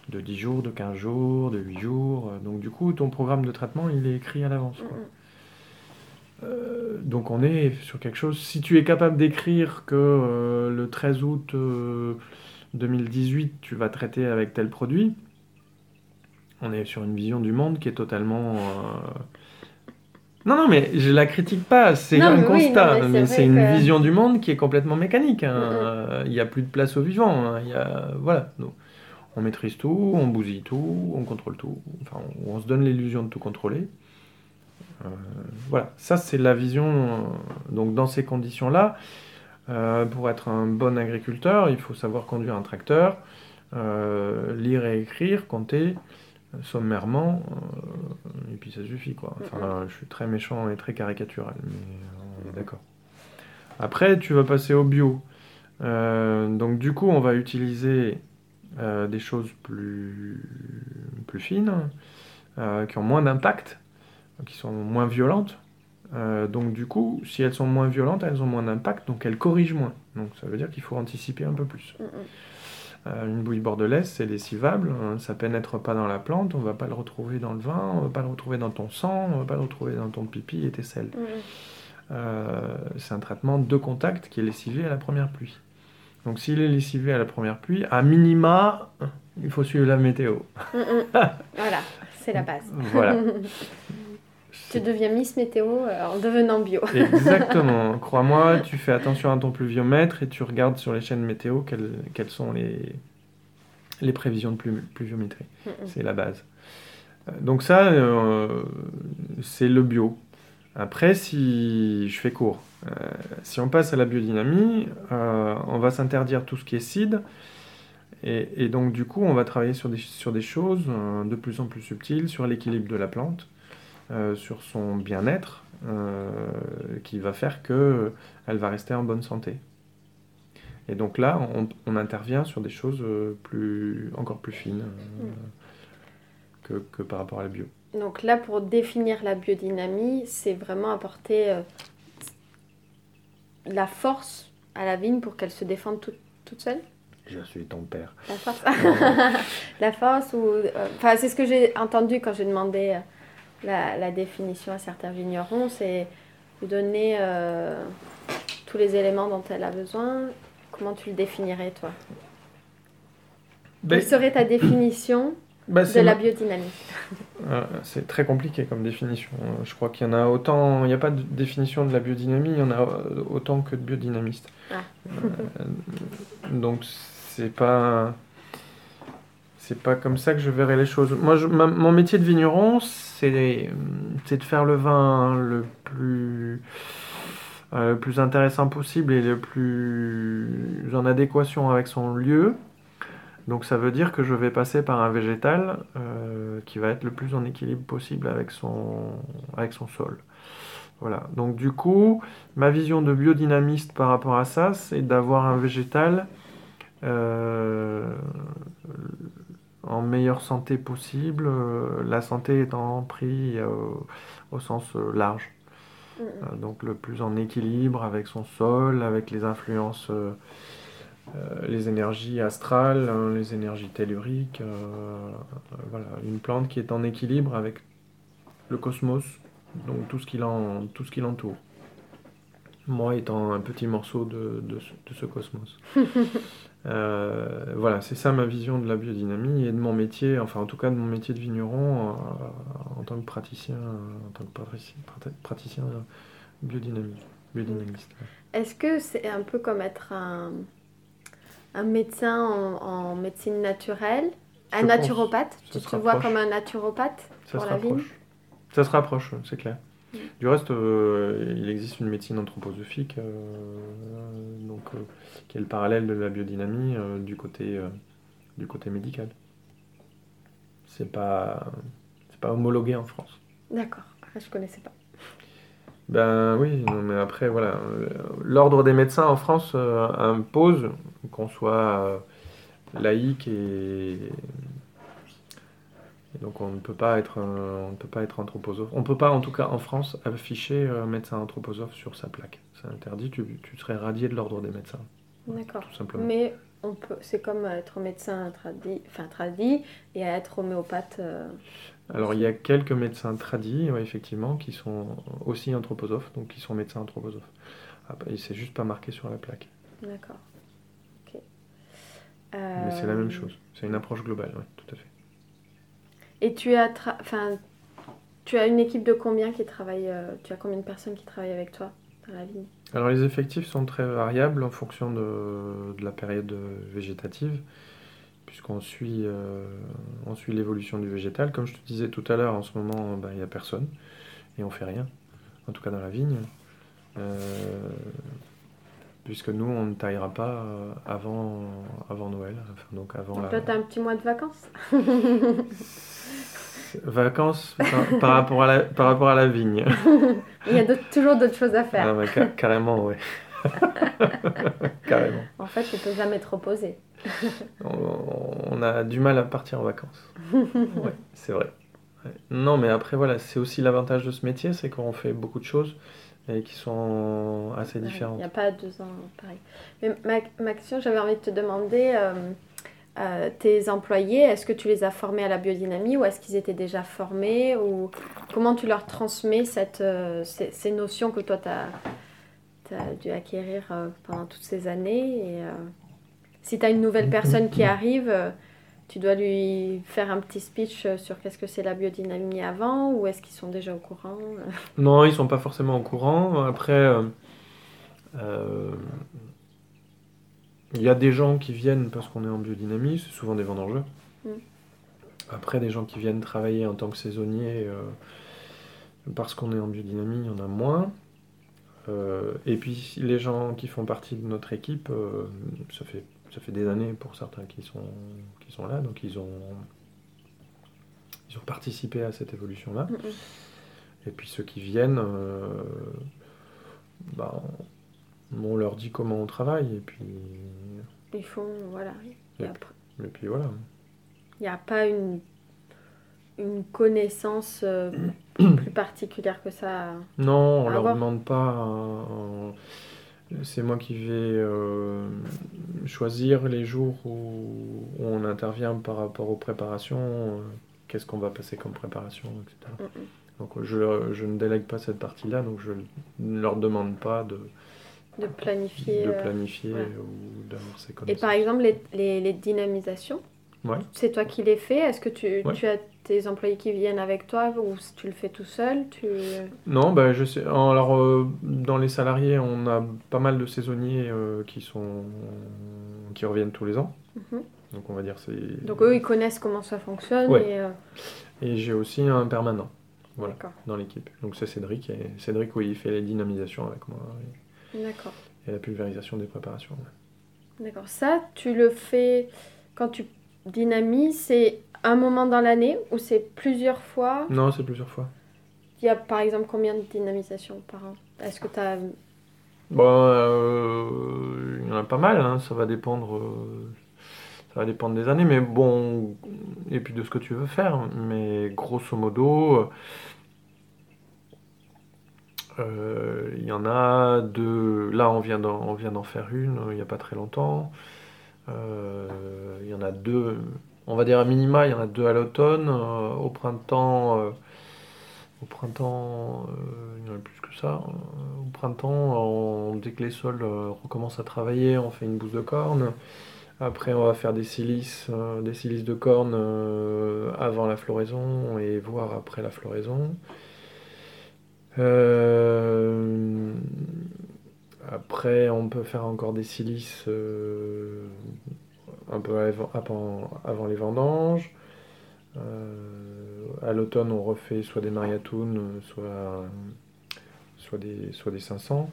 de 10 jours, de 15 jours, de 8 jours. Euh, donc du coup, ton programme de traitement, il est écrit à l'avance. Euh, donc on est sur quelque chose. Si tu es capable d'écrire que euh, le 13 août 2018, tu vas traiter avec tel produit, on est sur une vision du monde qui est totalement... Non, non, mais je la critique pas, c'est un constat, mais, c'est une vision du monde qui est complètement mécanique. Hein. Il n'y a plus de place au vivant. Hein. Il y a... Voilà. Donc, on maîtrise tout, on bousille tout, on contrôle tout, enfin on, se donne l'illusion de tout contrôler. Euh, voilà, ça c'est la vision. Euh, donc dans ces conditions-là, euh, pour être un bon agriculteur, il faut savoir conduire un tracteur, lire et écrire, compter sommairement, puis ça suffit quoi. Enfin, je suis très méchant et très caricatural, mais on est d'accord. Après, tu vas passer au bio. donc du coup, on va utiliser euh, des choses plus, plus fines, euh, qui ont moins d'impact, qui sont moins violentes. Euh, donc du coup, si elles sont moins violentes, elles ont moins d'impact, donc elles corrigent moins. Donc ça veut dire qu'il faut anticiper un peu plus. Mm. une bouille bordelaise, c'est lessivable, hein, ça pénètre pas dans la plante, on va pas le retrouver dans le vin, on va pas le retrouver dans ton sang, on va pas le retrouver dans ton pipi et tes selles. Mm, c'est un traitement de contact qui est lessivé à la première pluie. Donc s'il est lessivé à la première pluie, à minima, il faut suivre la météo. Mm, mm. voilà, c'est la base. Voilà. tu deviens Miss Météo euh, en devenant bio. Exactement. Crois-moi, tu fais attention à ton pluviomètre et tu regardes sur les chaînes météo quelles, sont les, les prévisions de pluviométrie. Mm, c'est la base. Euh, donc ça, euh, c'est le bio. Après, si je fais court, euh, si on passe à la biodynamie, euh, on va s'interdire tout ce qui est CID. Et, donc, du coup, on va travailler sur des, sur des choses de plus en plus subtiles, sur l'équilibre de la plante, sur son bien-être, qui va faire qu'elle va rester en bonne santé. Et donc là, on, intervient sur des choses plus, encore plus fines que, que, par rapport à la bio. Donc là, pour définir la biodynamie, c'est vraiment apporter la force à la vigne pour qu'elle se défende toute seule? Je suis ton père. La force, la force ou... Euh, enfin, c'est ce que j'ai entendu quand j'ai demandé euh, la, définition à certains vignerons, c'est vous donner euh, tous les éléments dont elle a besoin. Comment tu le définirais, toi? Ben, Quelle serait ta définition bah, de la biodynamie? Euh, c'est très compliqué comme définition. Je crois qu'il y en a autant, il n'y a pas de définition de la biodynamie, il y en a autant que de biodynamistes. Ah. Euh, donc c'est pas, c'est pas comme ça que je verrai les choses. Moi, mon métier de vigneron, c'est, de faire le vin le plus, euh, le plus intéressant possible et le plus en adéquation avec son lieu donc ça veut dire que je vais passer par un végétal euh, qui va être le plus en équilibre possible avec son, avec son sol. Voilà. Donc du coup, ma vision de biodynamiste par rapport à ça, c'est d'avoir un végétal euh, en meilleure santé possible, euh, la santé étant pris au sens large. Mm, mm. donc le plus en équilibre avec son sol, avec les influences, euh, euh, les énergies astrales, hein, les énergies telluriques. euh, voilà, une plante qui est en équilibre avec le cosmos, donc tout ce qui l'entoure. Moi étant un petit morceau de, de ce, de ce cosmos. Euh, voilà, c'est ça ma vision de la biodynamie et de mon métier, enfin en tout cas de mon métier de vigneron euh, en tant que praticien, en tant que praticien, praticien biodynamie, biodynamiste. ouais. Est-ce que c'est un peu comme être un, un médecin en, en médecine naturelle? Un Je naturopathe? Tu te vois comme un naturopathe Ça pour se la vigne? Ça se rapproche, c'est clair. Du reste, euh, il existe une médecine anthroposophique, euh, donc, euh, qui est le parallèle de la biodynamie du, côté, du côté médical. C'est pas, c'est pas homologué en France. D'accord, Ah, je connaissais pas. Ben oui, non, mais après, voilà. L'ordre des médecins en France impose qu'on soit laïque et... et donc on ne peut pas être, euh, on ne peut pas être anthroposophe. On ne peut pas, en tout cas en France, afficher euh, médecin anthroposophe sur sa plaque. C'est interdit, tu, tu serais radié de l'ordre des médecins, D'accord. tout simplement. Mais on peut, c'est comme être médecin tradi, enfin tradi et être homéopathe. euh, Alors il y a quelques médecins tradis, ouais, effectivement, qui sont aussi anthroposophes, donc qui sont médecins anthroposophes. Ah, bah, c'est juste pas marqué sur la plaque. D'accord. Ok. Mais c'est la Euh, même chose. C'est une approche globale, oui. Et tu as, tu as une équipe de combien qui travaille euh, Tu as combien de personnes qui travaillent avec toi dans la vigne Alors les effectifs sont très variables en fonction de, la période végétative, puisqu'on suit, euh, on suit l'évolution du végétal. Comme je te disais tout à l'heure, en ce moment, ben, il n'y a personne et on fait rien, en tout cas dans la vigne, Euh, puisque nous, on ne taillera pas euh, avant, avant Noël, enfin, donc avant Donc là, as un petit mois de vacances Vacances par, par rapport à la, par rapport à la vigne. Il y a toujours d'autres choses à faire. Ah, ca- carrément, ouais. carrément. En fait, tu peux jamais te reposer. On, on a du mal à partir en vacances. Ouais, c'est vrai. Ouais. Non, mais après, voilà, c'est aussi l'avantage de ce métier, c'est qu'on fait beaucoup de choses et qui sont assez Ouais, différentes. Il n'y a pas deux ans pareil. Mais ma, ma question, j'avais envie de te demander, euh, euh, tes employés, est-ce que tu les as formés à la biodynamie ou est-ce qu'ils étaient déjà formés ou comment tu leur transmets cette, euh, ces, ces notions que toi, tu as, dû acquérir pendant toutes ces années et, Si tu as une nouvelle personne qui arrive, tu dois lui faire un petit speech euh, sur qu'est-ce que c'est la biodynamie avant ou est-ce qu'ils sont déjà au courant euh? Non, ils sont pas forcément au courant. Après, euh, euh, il y a des gens qui viennent parce qu'on est en biodynamie, c'est souvent des vendangeurs. Mm. Après, des gens qui viennent travailler en tant que saisonniers euh, parce qu'on est en biodynamie, il y en a moins. Et puis les gens qui font partie de notre équipe, ça fait ça fait des années pour certains qui sont qui sont là, donc ils ont ils ont participé à cette évolution-là. Et puis ceux qui viennent, euh, bah, on, leur dit comment on travaille, et puis, Ils font, voilà. Et après, et puis voilà. il n'y a pas une, une connaissance euh, plus particulière que ça. Non, on À leur demande pas. un- un- C'est moi qui vais euh, choisir les jours où, on intervient par rapport aux préparations, euh, qu'est-ce qu'on va passer comme préparation, etc. Mm, mm. Donc je, je ne délègue pas cette partie-là, donc je ne leur demande pas de, De planifier. de euh, planifier ouais. ou d'avoir ces Et connaissances. par exemple, les, les, les dynamisations, Ouais. c'est toi qui les fais Est-ce que tu, Ouais. tu as tes employés qui viennent avec toi ou tu le fais tout seul tu... Non, bah, je sais. Alors, euh, dans les salariés, on a pas mal de saisonniers euh, qui sont qui reviennent tous les ans. Mhm. Donc, on va dire c'est. Donc eux, ils connaissent comment ça fonctionne. Ouais. Et, euh, Et j'ai aussi un permanent. Voilà. Dans l'équipe. Donc c'est Cédric et Cédric oui, il fait les dynamisations avec moi et, D'accord. et la pulvérisation des préparations. D'accord. Ça, tu le fais quand tu dynamises, c'est un moment dans l'année ou c'est plusieurs fois? Non, c'est plusieurs fois. Il y a par exemple combien de dynamisations par an? Est-ce que tu as... Bon, euh, il y en a pas mal. hein, Ça va dépendre. euh, ça va dépendre des années, mais bon, et puis de ce que tu veux faire. Mais grosso modo, Il y en a deux. Là, on vient d'en, vient d'en faire une il n'y a pas très longtemps. Il y en a deux. On va dire à minima, il y en a deux à l'automne. au printemps, au printemps, il y en a plus que ça. Au printemps, dès que les sols recommencent à travailler, on fait une bouse de corne. Après, on va faire des silices, euh, des de corne euh, avant la floraison et voir après la floraison. Euh, après, on peut faire encore des silices un peu avant, les vendanges. à l'automne, on refait soit des mariatounes, soit, soit, des, soit des 500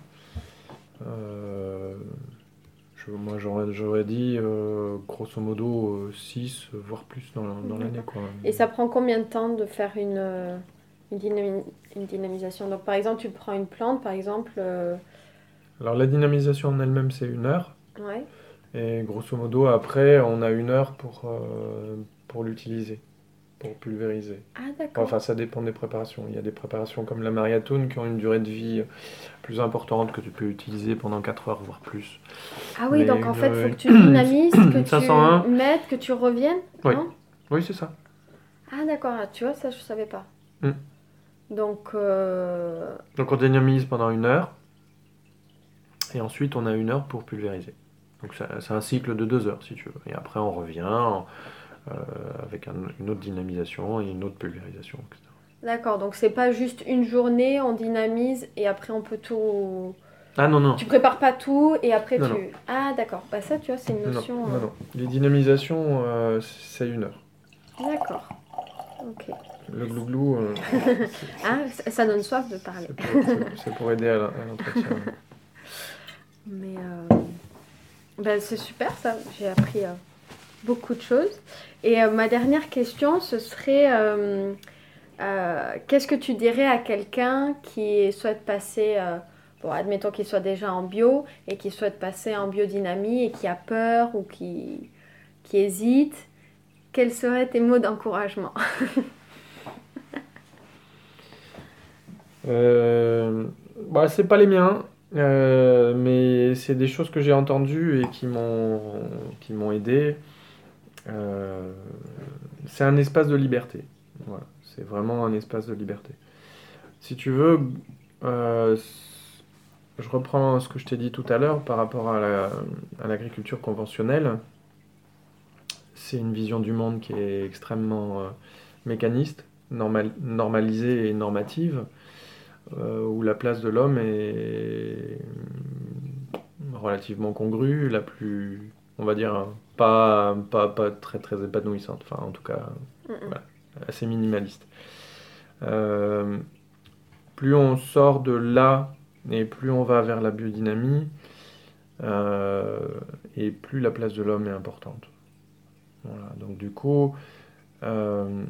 moi, j'aurais dit euh, grosso modo 6, euh, voire plus dans, l'année. Et ça prend combien de temps de faire une, euh, une, dynamisation? Donc, par exemple, tu prends une plante, par exemple. Alors, la dynamisation en elle-même, c'est une heure. Ouais. Et grosso modo, après, on a une heure pour, pour l'utiliser pour pulvériser. Ah, d'accord. Enfin, ça dépend des préparations. Il y a des préparations comme la mariatone qui ont une durée de vie plus importante que tu peux utiliser pendant 4 heures, voire plus. Ah oui, donc en fait, il faut que tu dynamises, que tu mettes, que tu reviennes Oui, oui c'est ça. Ah d'accord, ah, tu vois, ça je ne savais pas. Hmm. Donc, euh... donc on dynamise pendant une heure, et ensuite on a une heure pour pulvériser. Donc c'est un cycle de deux heures si tu veux. Et après on revient, euh, avec une autre dynamisation et une autre pulvérisation, etc. D'accord, donc c'est pas juste une journée, on dynamise et après on peut tout. Ah non, non. Tu prépares pas tout et après tu. Ah d'accord, bah ça tu vois, c'est une notion. Non, non, euh, Les dynamisations, euh, c'est une heure. D'accord, ok. Le glouglou. Euh, ah, ça donne soif de parler. C'est pour, aider à l'entretien. Mais bah, c'est super ça, j'ai appris beaucoup de choses. Et euh, ma dernière question, ce serait euh, euh, qu'est-ce que tu dirais à quelqu'un qui souhaite passer, bon, admettons qu'il soit déjà en bio et qui souhaite passer en biodynamie et qui a peur ou qui, qui hésite Quels seraient tes mots d'encouragement? Bah, c'est pas les miens, mais c'est des choses que j'ai entendues et qui m'ont qui m'ont aidé. Euh, c'est un espace de liberté. Voilà, c'est vraiment un espace de liberté. Si tu veux, euh, je reprends ce que je t'ai dit tout à l'heure par rapport à l'agriculture conventionnelle. C'est une vision du monde qui est extrêmement euh, mécaniste, normal, normalisée et normative, où la place de l'homme est relativement congrue, la plus, on va dire, pas, pas, pas très très épanouissante, enfin en tout cas assez minimaliste. Euh, plus on sort de là et plus on va vers la biodynamie, euh, et plus la place de l'homme est importante. Voilà, donc du coup, euh,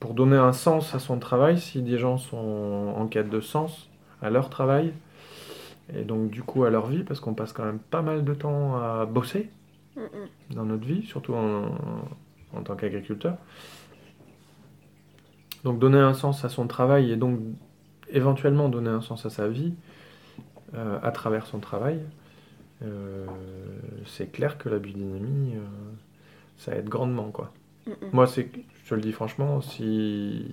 pour donner un sens à son travail, si des gens sont en quête de sens à leur travail, et donc du coup à leur vie, parce qu'on passe quand même pas mal de temps à bosser, dans notre vie, surtout en, en tant qu'agriculteur. Donc donner un sens à son travail et donc éventuellement donner un sens à sa vie euh, à travers son travail, euh, c'est clair que la biodynamie, euh, ça aide grandement. Quoi. Moi, c'est, je te le dis franchement, si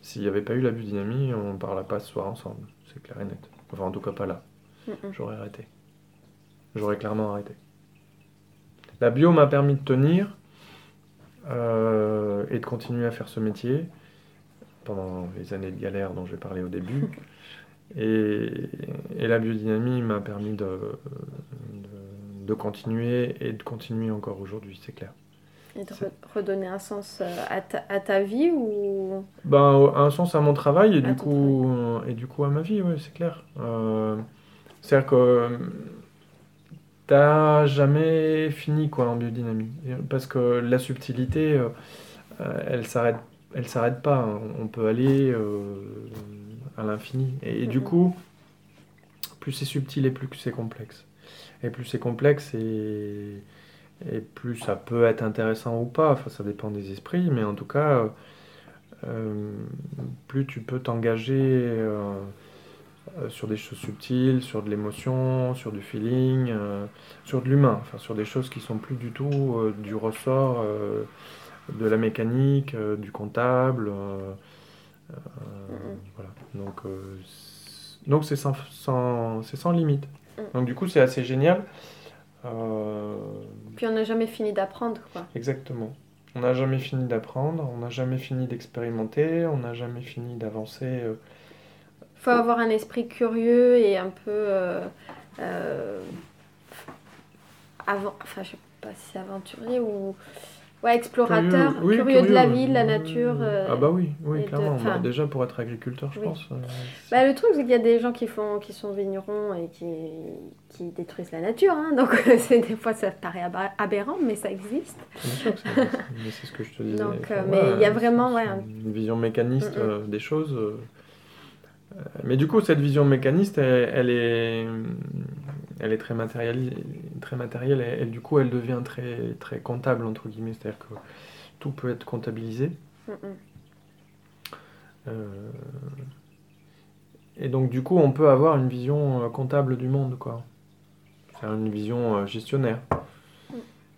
s'il n'y avait pas eu la biodynamie, on ne parlerait pas ce soir ensemble. C'est clair et net. Enfin, en tout cas, pas là. J'aurais arrêté. J'aurais clairement arrêté. La bio m'a permis de tenir euh, et de continuer à faire ce métier pendant les années de galère dont j'ai parlé au début. Et, la biodynamie m'a permis de, de, continuer et de continuer encore aujourd'hui, c'est clair. Et de redonner un sens euh, à ta, à ta vie ou? Ben, Un sens à mon travail et, du coup, et du coup à ma vie, oui, c'est clair. Euh, C'est-à-dire que t'as jamais fini quoi en biodynamie. Parce que la subtilité, euh, elle s'arrête elle s'arrête pas. Hein. On peut aller euh, à l'infini. Et, du coup, plus c'est subtil et plus c'est complexe. Et plus c'est complexe et, et, plus ça peut être intéressant ou pas. Enfin, ça dépend des esprits, mais en tout cas, euh, plus tu peux t'engager euh, sur des choses subtiles, sur de l'émotion, sur du feeling, euh, sur de l'humain, enfin sur des choses qui sont plus du tout du ressort de la mécanique, du comptable. euh, euh, voilà. Donc euh, c'est- donc c'est sans, sans- sans limite. Mm. Donc du coup c'est assez génial. Euh, Puis on n'a jamais fini d'apprendre, quoi. Exactement. On n'a jamais fini d'apprendre, on n'a jamais fini d'expérimenter, on n'a jamais fini d'avancer. euh, faut avoir un esprit curieux et un peu euh, avant enfin je sais pas si c'est aventurier ou ouais explorateur oui, curieux, de la de la nature euh, Ah bah oui, oui, de- clairement. enfin- Bah, déjà pour être agriculteur, je Oui. pense. euh, bah, le truc c'est qu'il y a des gens qui font qui sont vignerons et qui, qui détruisent la nature hein, donc c'est des fois ça paraît aberrant mais ça existe Bien sûr que mais c'est ce que je te disais. Donc, Enfin, euh, mais il y a vraiment, ouais, un- une vision mécaniste Mm, mm. euh, des choses. mais du coup, cette vision mécaniste, elle, elle est, elle est très matérielle, très matérielle et, et du coup, elle devient très, très comptable entre guillemets. C'est-à-dire que tout peut être comptabilisé. Mm, mm. Euh, et donc, du coup, on peut avoir une vision euh, comptable du monde, quoi. C'est une vision euh, gestionnaire.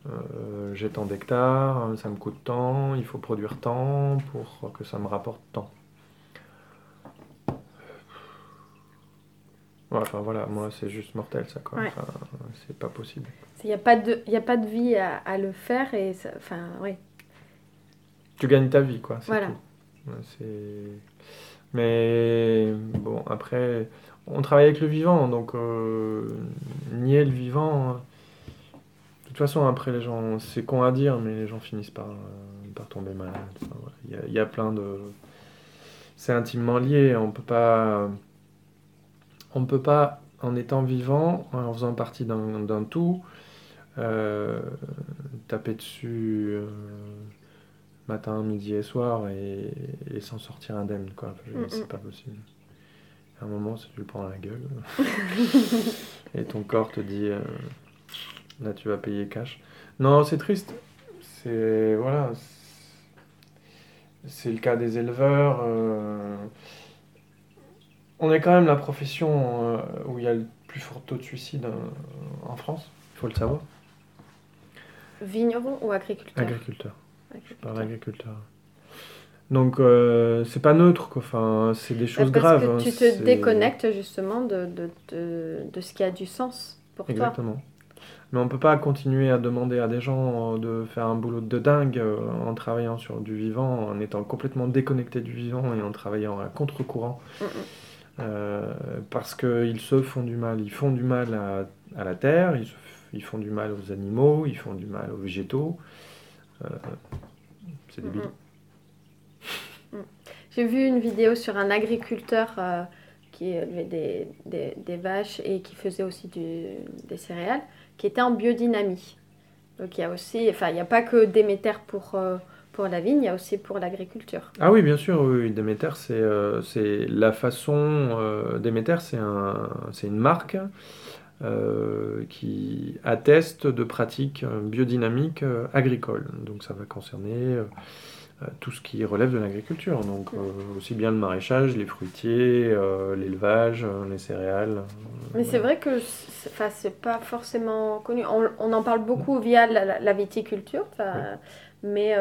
Euh, J'ai tant d'hectares, ça me coûte tant, il faut produire tant pour que ça me rapporte tant. Ouais, enfin voilà, moi c'est juste mortel ça, quoi. Ouais. Enfin, c'est pas possible. il n'y a pas de y a pas de vie à, à le faire et ça- enfin ouais Tu gagnes ta vie, quoi. c'est Voilà. tout. Mais bon, après, on travaille avec le vivant, donc euh, nier le vivant. euh, De toute façon, après, les gens, c'est con à dire, mais les gens finissent par, euh, par tomber malades. Enfin, voilà. Il y a, il y a plein de. C'est intimement lié. On peut pas. On ne peut pas, en étant vivant, en faisant partie d'un tout, euh, taper dessus. euh, matin, midi et soir et, et s'en sortir indemne quoi. Mm, C'est pas possible. À un moment, si tu le prends à la gueule et ton corps te dit euh, là tu vas payer cash. Non, c'est triste. C'est voilà. C'est le cas des éleveurs. On est quand même la profession euh, où il y a le plus fort taux de suicide euh, en France. Il faut le savoir. vigneron ou agriculteur? Agriculteur. Je parle agriculteur. Donc, euh, c'est pas neutre, quoi. Enfin, c'est des choses parce graves. que hein. tu te C'est- déconnectes justement de, de, de, de ce qui a du sens pour toi. Exactement. Mais on peut pas continuer à demander à des gens de faire un boulot de dingue en travaillant sur du vivant, en étant complètement déconnecté du vivant et en travaillant à contre-courant. Mm, mm. Euh, parce qu'ils se font du mal. Ils font du mal à, la terre, ils, font du mal aux animaux, ils font du mal aux végétaux. Euh, c'est débile. mm. J'ai vu une vidéo sur un agriculteur euh, qui élevait des, vaches et qui faisait aussi des céréales, qui était en biodynamie. Donc il y a enfin n'y a pas que Déméter pour, pour la vigne, il y a aussi pour l'agriculture. Ah oui, bien sûr, oui. Déméter, c'est euh, c'est la façon. euh, Déméter, c'est un, une marque euh, qui atteste de pratiques euh, biodynamiques agricoles. Donc ça va concerner tout ce qui relève de l'agriculture. Donc euh, aussi bien le maraîchage, les fruitiers, l'élevage, les céréales. Mais c'est vrai que c'est pas forcément connu. On, on en parle beaucoup via la, la- viticulture, mais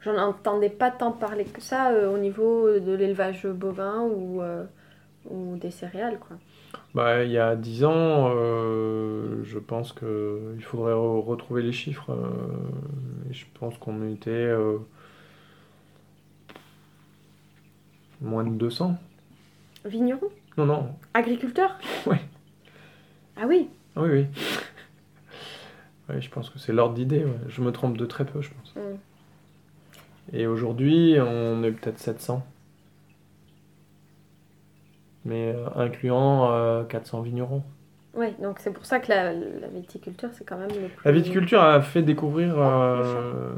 j'en entendais pas tant parler que ça euh, au niveau de l'élevage bovin ou, euh, ou des céréales. Quoi. Bah, il y a 10 ans, euh, je pense qu'il faudrait re- retrouver les chiffres. et je pense qu'on était moins de 200. Vigneron? Non, non, Agriculteur? Ouais. Ah oui ah oui, oui. Ouais, je pense que c'est l'ordre d'idée. ouais. Je me trompe de très peu, je pense. Mm. Et aujourd'hui, on est peut-être 700. Mais euh, incluant euh, 400 vignerons. Oui, donc c'est pour ça que la, la viticulture, c'est quand même le plus... La viticulture a fait découvrir Oh, euh,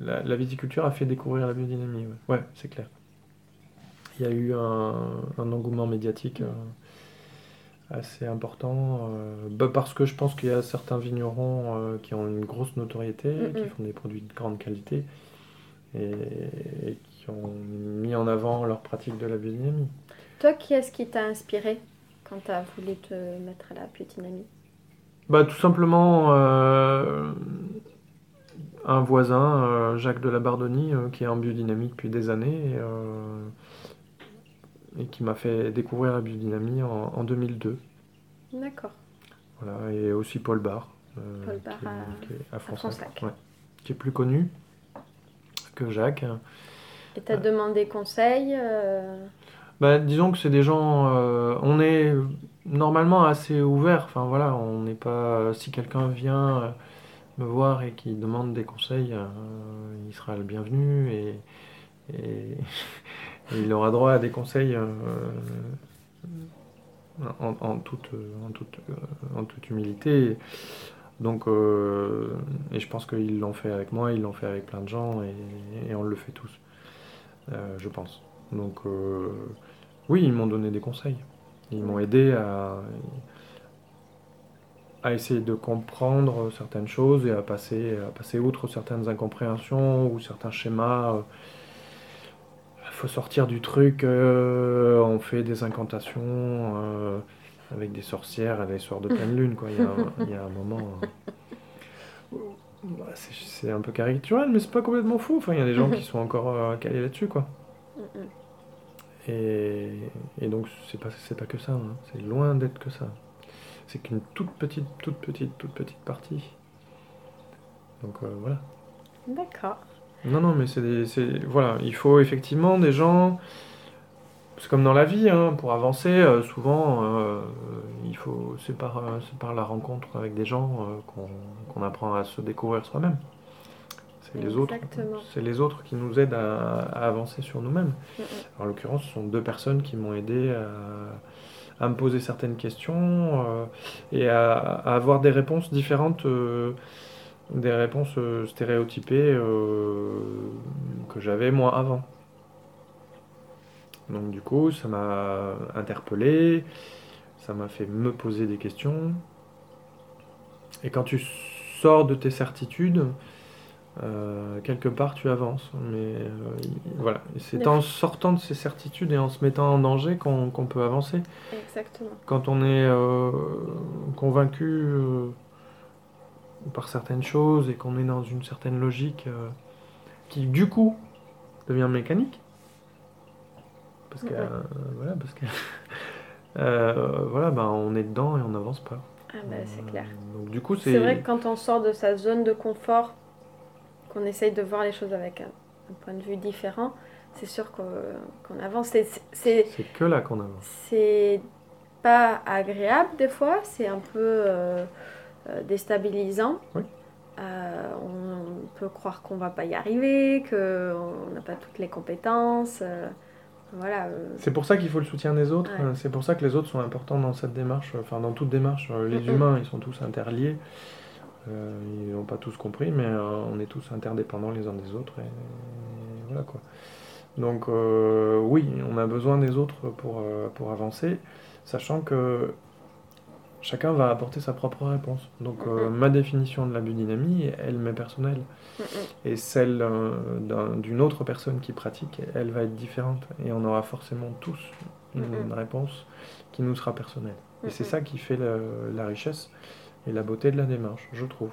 la, la viticulture a fait découvrir la biodynamie. Ouais, Ouais, c'est clair. Il y a eu un, un engouement médiatique euh, assez important euh, bah, parce que je pense qu'il y a certains vignerons euh, qui ont une grosse notoriété, Mm, qui font des produits de grande qualité et, et qui ont mis en avant leur pratique de la biodynamie. Toi, qui est-ce qui t'a inspiré quand tu as voulu te mettre à la biodynamie? Bah, Tout simplement euh, un voisin, euh, Jacques de la Bardoni, euh, qui est en biodynamie depuis des années et, qui m'a fait découvrir la biodynamie en, 2002. D'accord. Voilà, et aussi Paul Barr, Paul Barr qui, est, à, France, qui est plus connu que Jacques. Et tu as demandé conseil bah, disons que c'est des gens. Euh, on est normalement assez ouvert. Enfin voilà, on n'est pas. Si quelqu'un vient euh, me voir et qui demande des conseils, euh, il sera le bienvenu et, et, il aura droit à des conseils en, toute, en, toute, en toute humilité. Donc, et je pense qu'ils l'ont fait avec moi, ils l'ont fait avec plein de gens et, on le fait tous, je pense. Donc, oui, ils m'ont donné des conseils. Ils m'ont aidé à, essayer de comprendre certaines choses et à passer, à passer outre certaines incompréhensions ou certains schémas. Il faut sortir du truc, euh, on fait des incantations euh, avec des sorcières à des soirs de pleine lune. Quoi. Il, y a, un moment. Euh, c'est un peu caricatural, mais c'est pas complètement fou. Enfin, il y a des gens qui sont encore calés là-dessus. quoi. Mm. Et, donc, c'est pas, c'est pas que ça, hein. c'est loin d'être que ça. C'est qu'une toute petite, toute petite, toute petite partie. Donc euh, voilà. D'accord. Non, non, mais c'est, c'est voilà, il faut effectivement des gens. C'est comme dans la vie, hein, pour avancer, euh, souvent, euh, il faut c'est par, c'est par la rencontre avec des gens qu'on, apprend à se découvrir soi-même. C'est les, autres, c'est les autres qui nous aident à, avancer sur nous-mêmes. En l'occurrence, ce sont deux personnes qui m'ont aidé à, me poser certaines questions euh, et à, avoir des réponses différentes, euh, des réponses euh, stéréotypées que j'avais moi avant. Donc du coup, ça m'a interpellé, ça m'a fait me poser des questions. Et quand tu sors de tes certitudes, euh, quelque part tu avances. Mais euh, voilà, c'est en sortant de ces certitudes et en se mettant en danger qu'on peut avancer. Exactement. Quand on est euh, convaincu par certaines choses et qu'on est dans une certaine logique qui du coup devient mécanique. Parce que voilà, parce que voilà, ben, on est dedans et on n'avance pas. Ah bah, c'est clair. Donc, du coup, c'est vrai que quand on sort de sa zone de confort qu'on essaye de voir les choses avec un, point de vue différent, c'est sûr qu'on avance. C'est que là qu'on avance. C'est pas agréable des fois, c'est un peu euh, euh, déstabilisant. Euh, on, peut croire qu'on va pas y arriver, qu'on n'a pas toutes les compétences. Voilà. C'est pour ça qu'il faut le soutien des autres. C'est pour ça que les autres sont importants dans cette démarche, enfin dans toute démarche. Les humains, ils sont tous interliés. Euh, ils n'ont pas tous compris, mais euh, on est tous interdépendants les uns des autres. Et, voilà quoi. Donc euh, oui, on a besoin des autres pour, pour avancer, sachant que chacun va apporter sa propre réponse. Donc ma définition de la biodynamie, elle m'est personnelle. Et celle d'une autre personne qui pratique, elle va être différente. Et on aura forcément tous une, réponse qui nous sera personnelle. Et c'est ça qui fait la richesse et la beauté de la démarche, je trouve.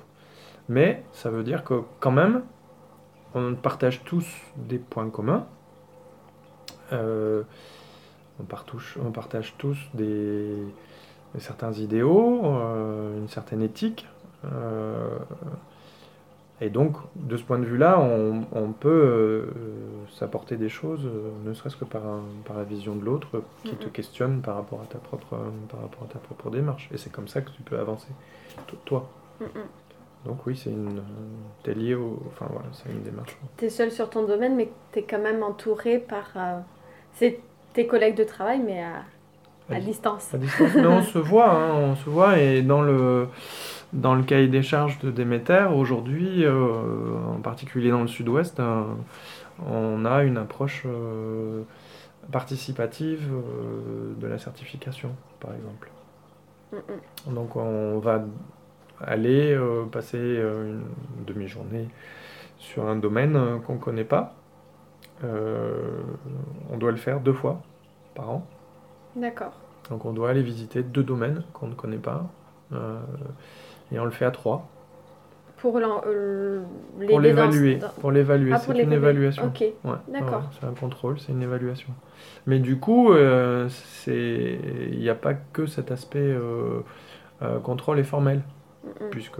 Mais ça veut dire que quand même, on partage tous des points communs. Euh, on, partage, on, partage, tous des, certains idéaux, euh, une certaine éthique. Euh, et donc, de ce point de vue-là, on, peut s'apporter des choses, ne serait-ce que par, par, la vision de l'autre, qui te questionne par rapport à ta propre, par rapport à ta propre démarche. Et c'est comme ça que tu peux avancer toi. Donc oui, c'est une. T'es lié au. Enfin voilà, c'est une démarche. T'es seul sur ton domaine, mais t'es quand même entouré par. Euh, c'est tes collègues de travail, mais à, à, distance. À distance. mais on se voit, hein, on se voit, et dans le. Dans le cahier des charges de Déméter, aujourd'hui, euh, en particulier dans le sud-ouest, euh, on a une approche participative de la certification, par exemple. Donc on va aller euh, passer euh, une demi-journée sur un domaine euh, qu'on ne connaît pas. on doit le faire deux fois par an. D'accord. Donc on doit aller visiter deux domaines qu'on ne connaît pas. Et on le fait à trois. Pour euh, Pour l'évaluer. Pour l'évaluer. Ah, c'est une évaluation. Ok. Ouais, D'accord. ouais, c'est un contrôle, c'est une évaluation. Mais du coup, euh, c'est... il n'y a pas que cet aspect euh, contrôle et formel. Mm, puisque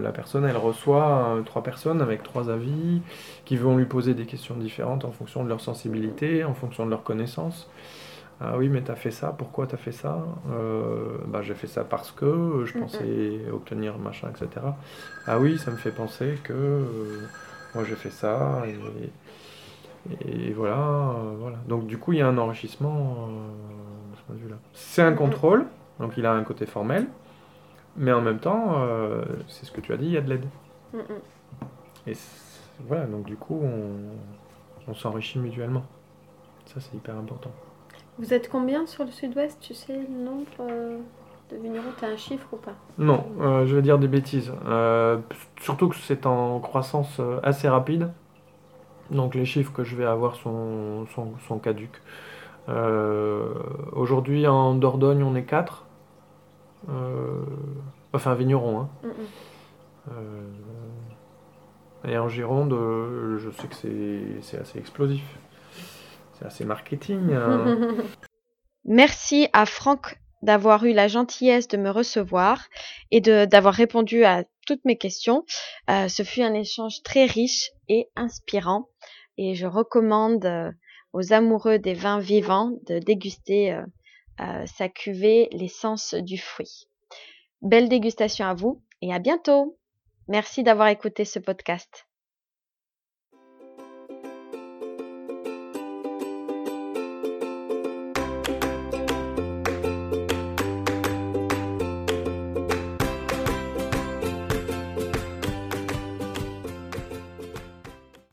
la personne, elle reçoit trois personnes avec trois avis qui vont lui poser des questions différentes en fonction de leur sensibilité, en fonction de leurs connaissances. Ah oui, mais t'as fait ça, pourquoi t'as fait ça? Euh, Bah j'ai fait ça parce que je Mhm. pensais obtenir machin, etc. Ah oui, ça me fait penser que euh, moi j'ai fait ça, et, et voilà, euh, voilà. Donc du coup, il y a un enrichissement de ce point de vue-là. C'est un Mhm. contrôle, donc il a un côté formel, mais en même temps, c'est ce que tu as dit, il y a de l'aide. Mm, mm. Et voilà, donc du coup, on, on s'enrichit mutuellement. Ça, c'est hyper important. Vous êtes combien sur le sud-ouest Tu sais le nombre euh, de vignerons? Tu as un chiffre ou pas? Non, euh, je vais dire des bêtises. Euh, surtout que c'est en croissance assez rapide. Donc les chiffres que je vais avoir sont, sont, sont caduques. Aujourd'hui, en Dordogne, on est 4. enfin, vignerons. Hein. Mm, mm. Euh, et en Gironde, je sais que c'est- c'est assez explosif. C'est assez marketing. hein. Merci à Franck d'avoir eu la gentillesse de me recevoir et d'avoir répondu à toutes mes questions. Euh, ce fut un échange très riche et inspirant et je recommande euh, aux amoureux des vins vivants de déguster euh, sa cuvée L'essence du fruit. Belle dégustation à vous et à bientôt. Merci d'avoir écouté ce podcast.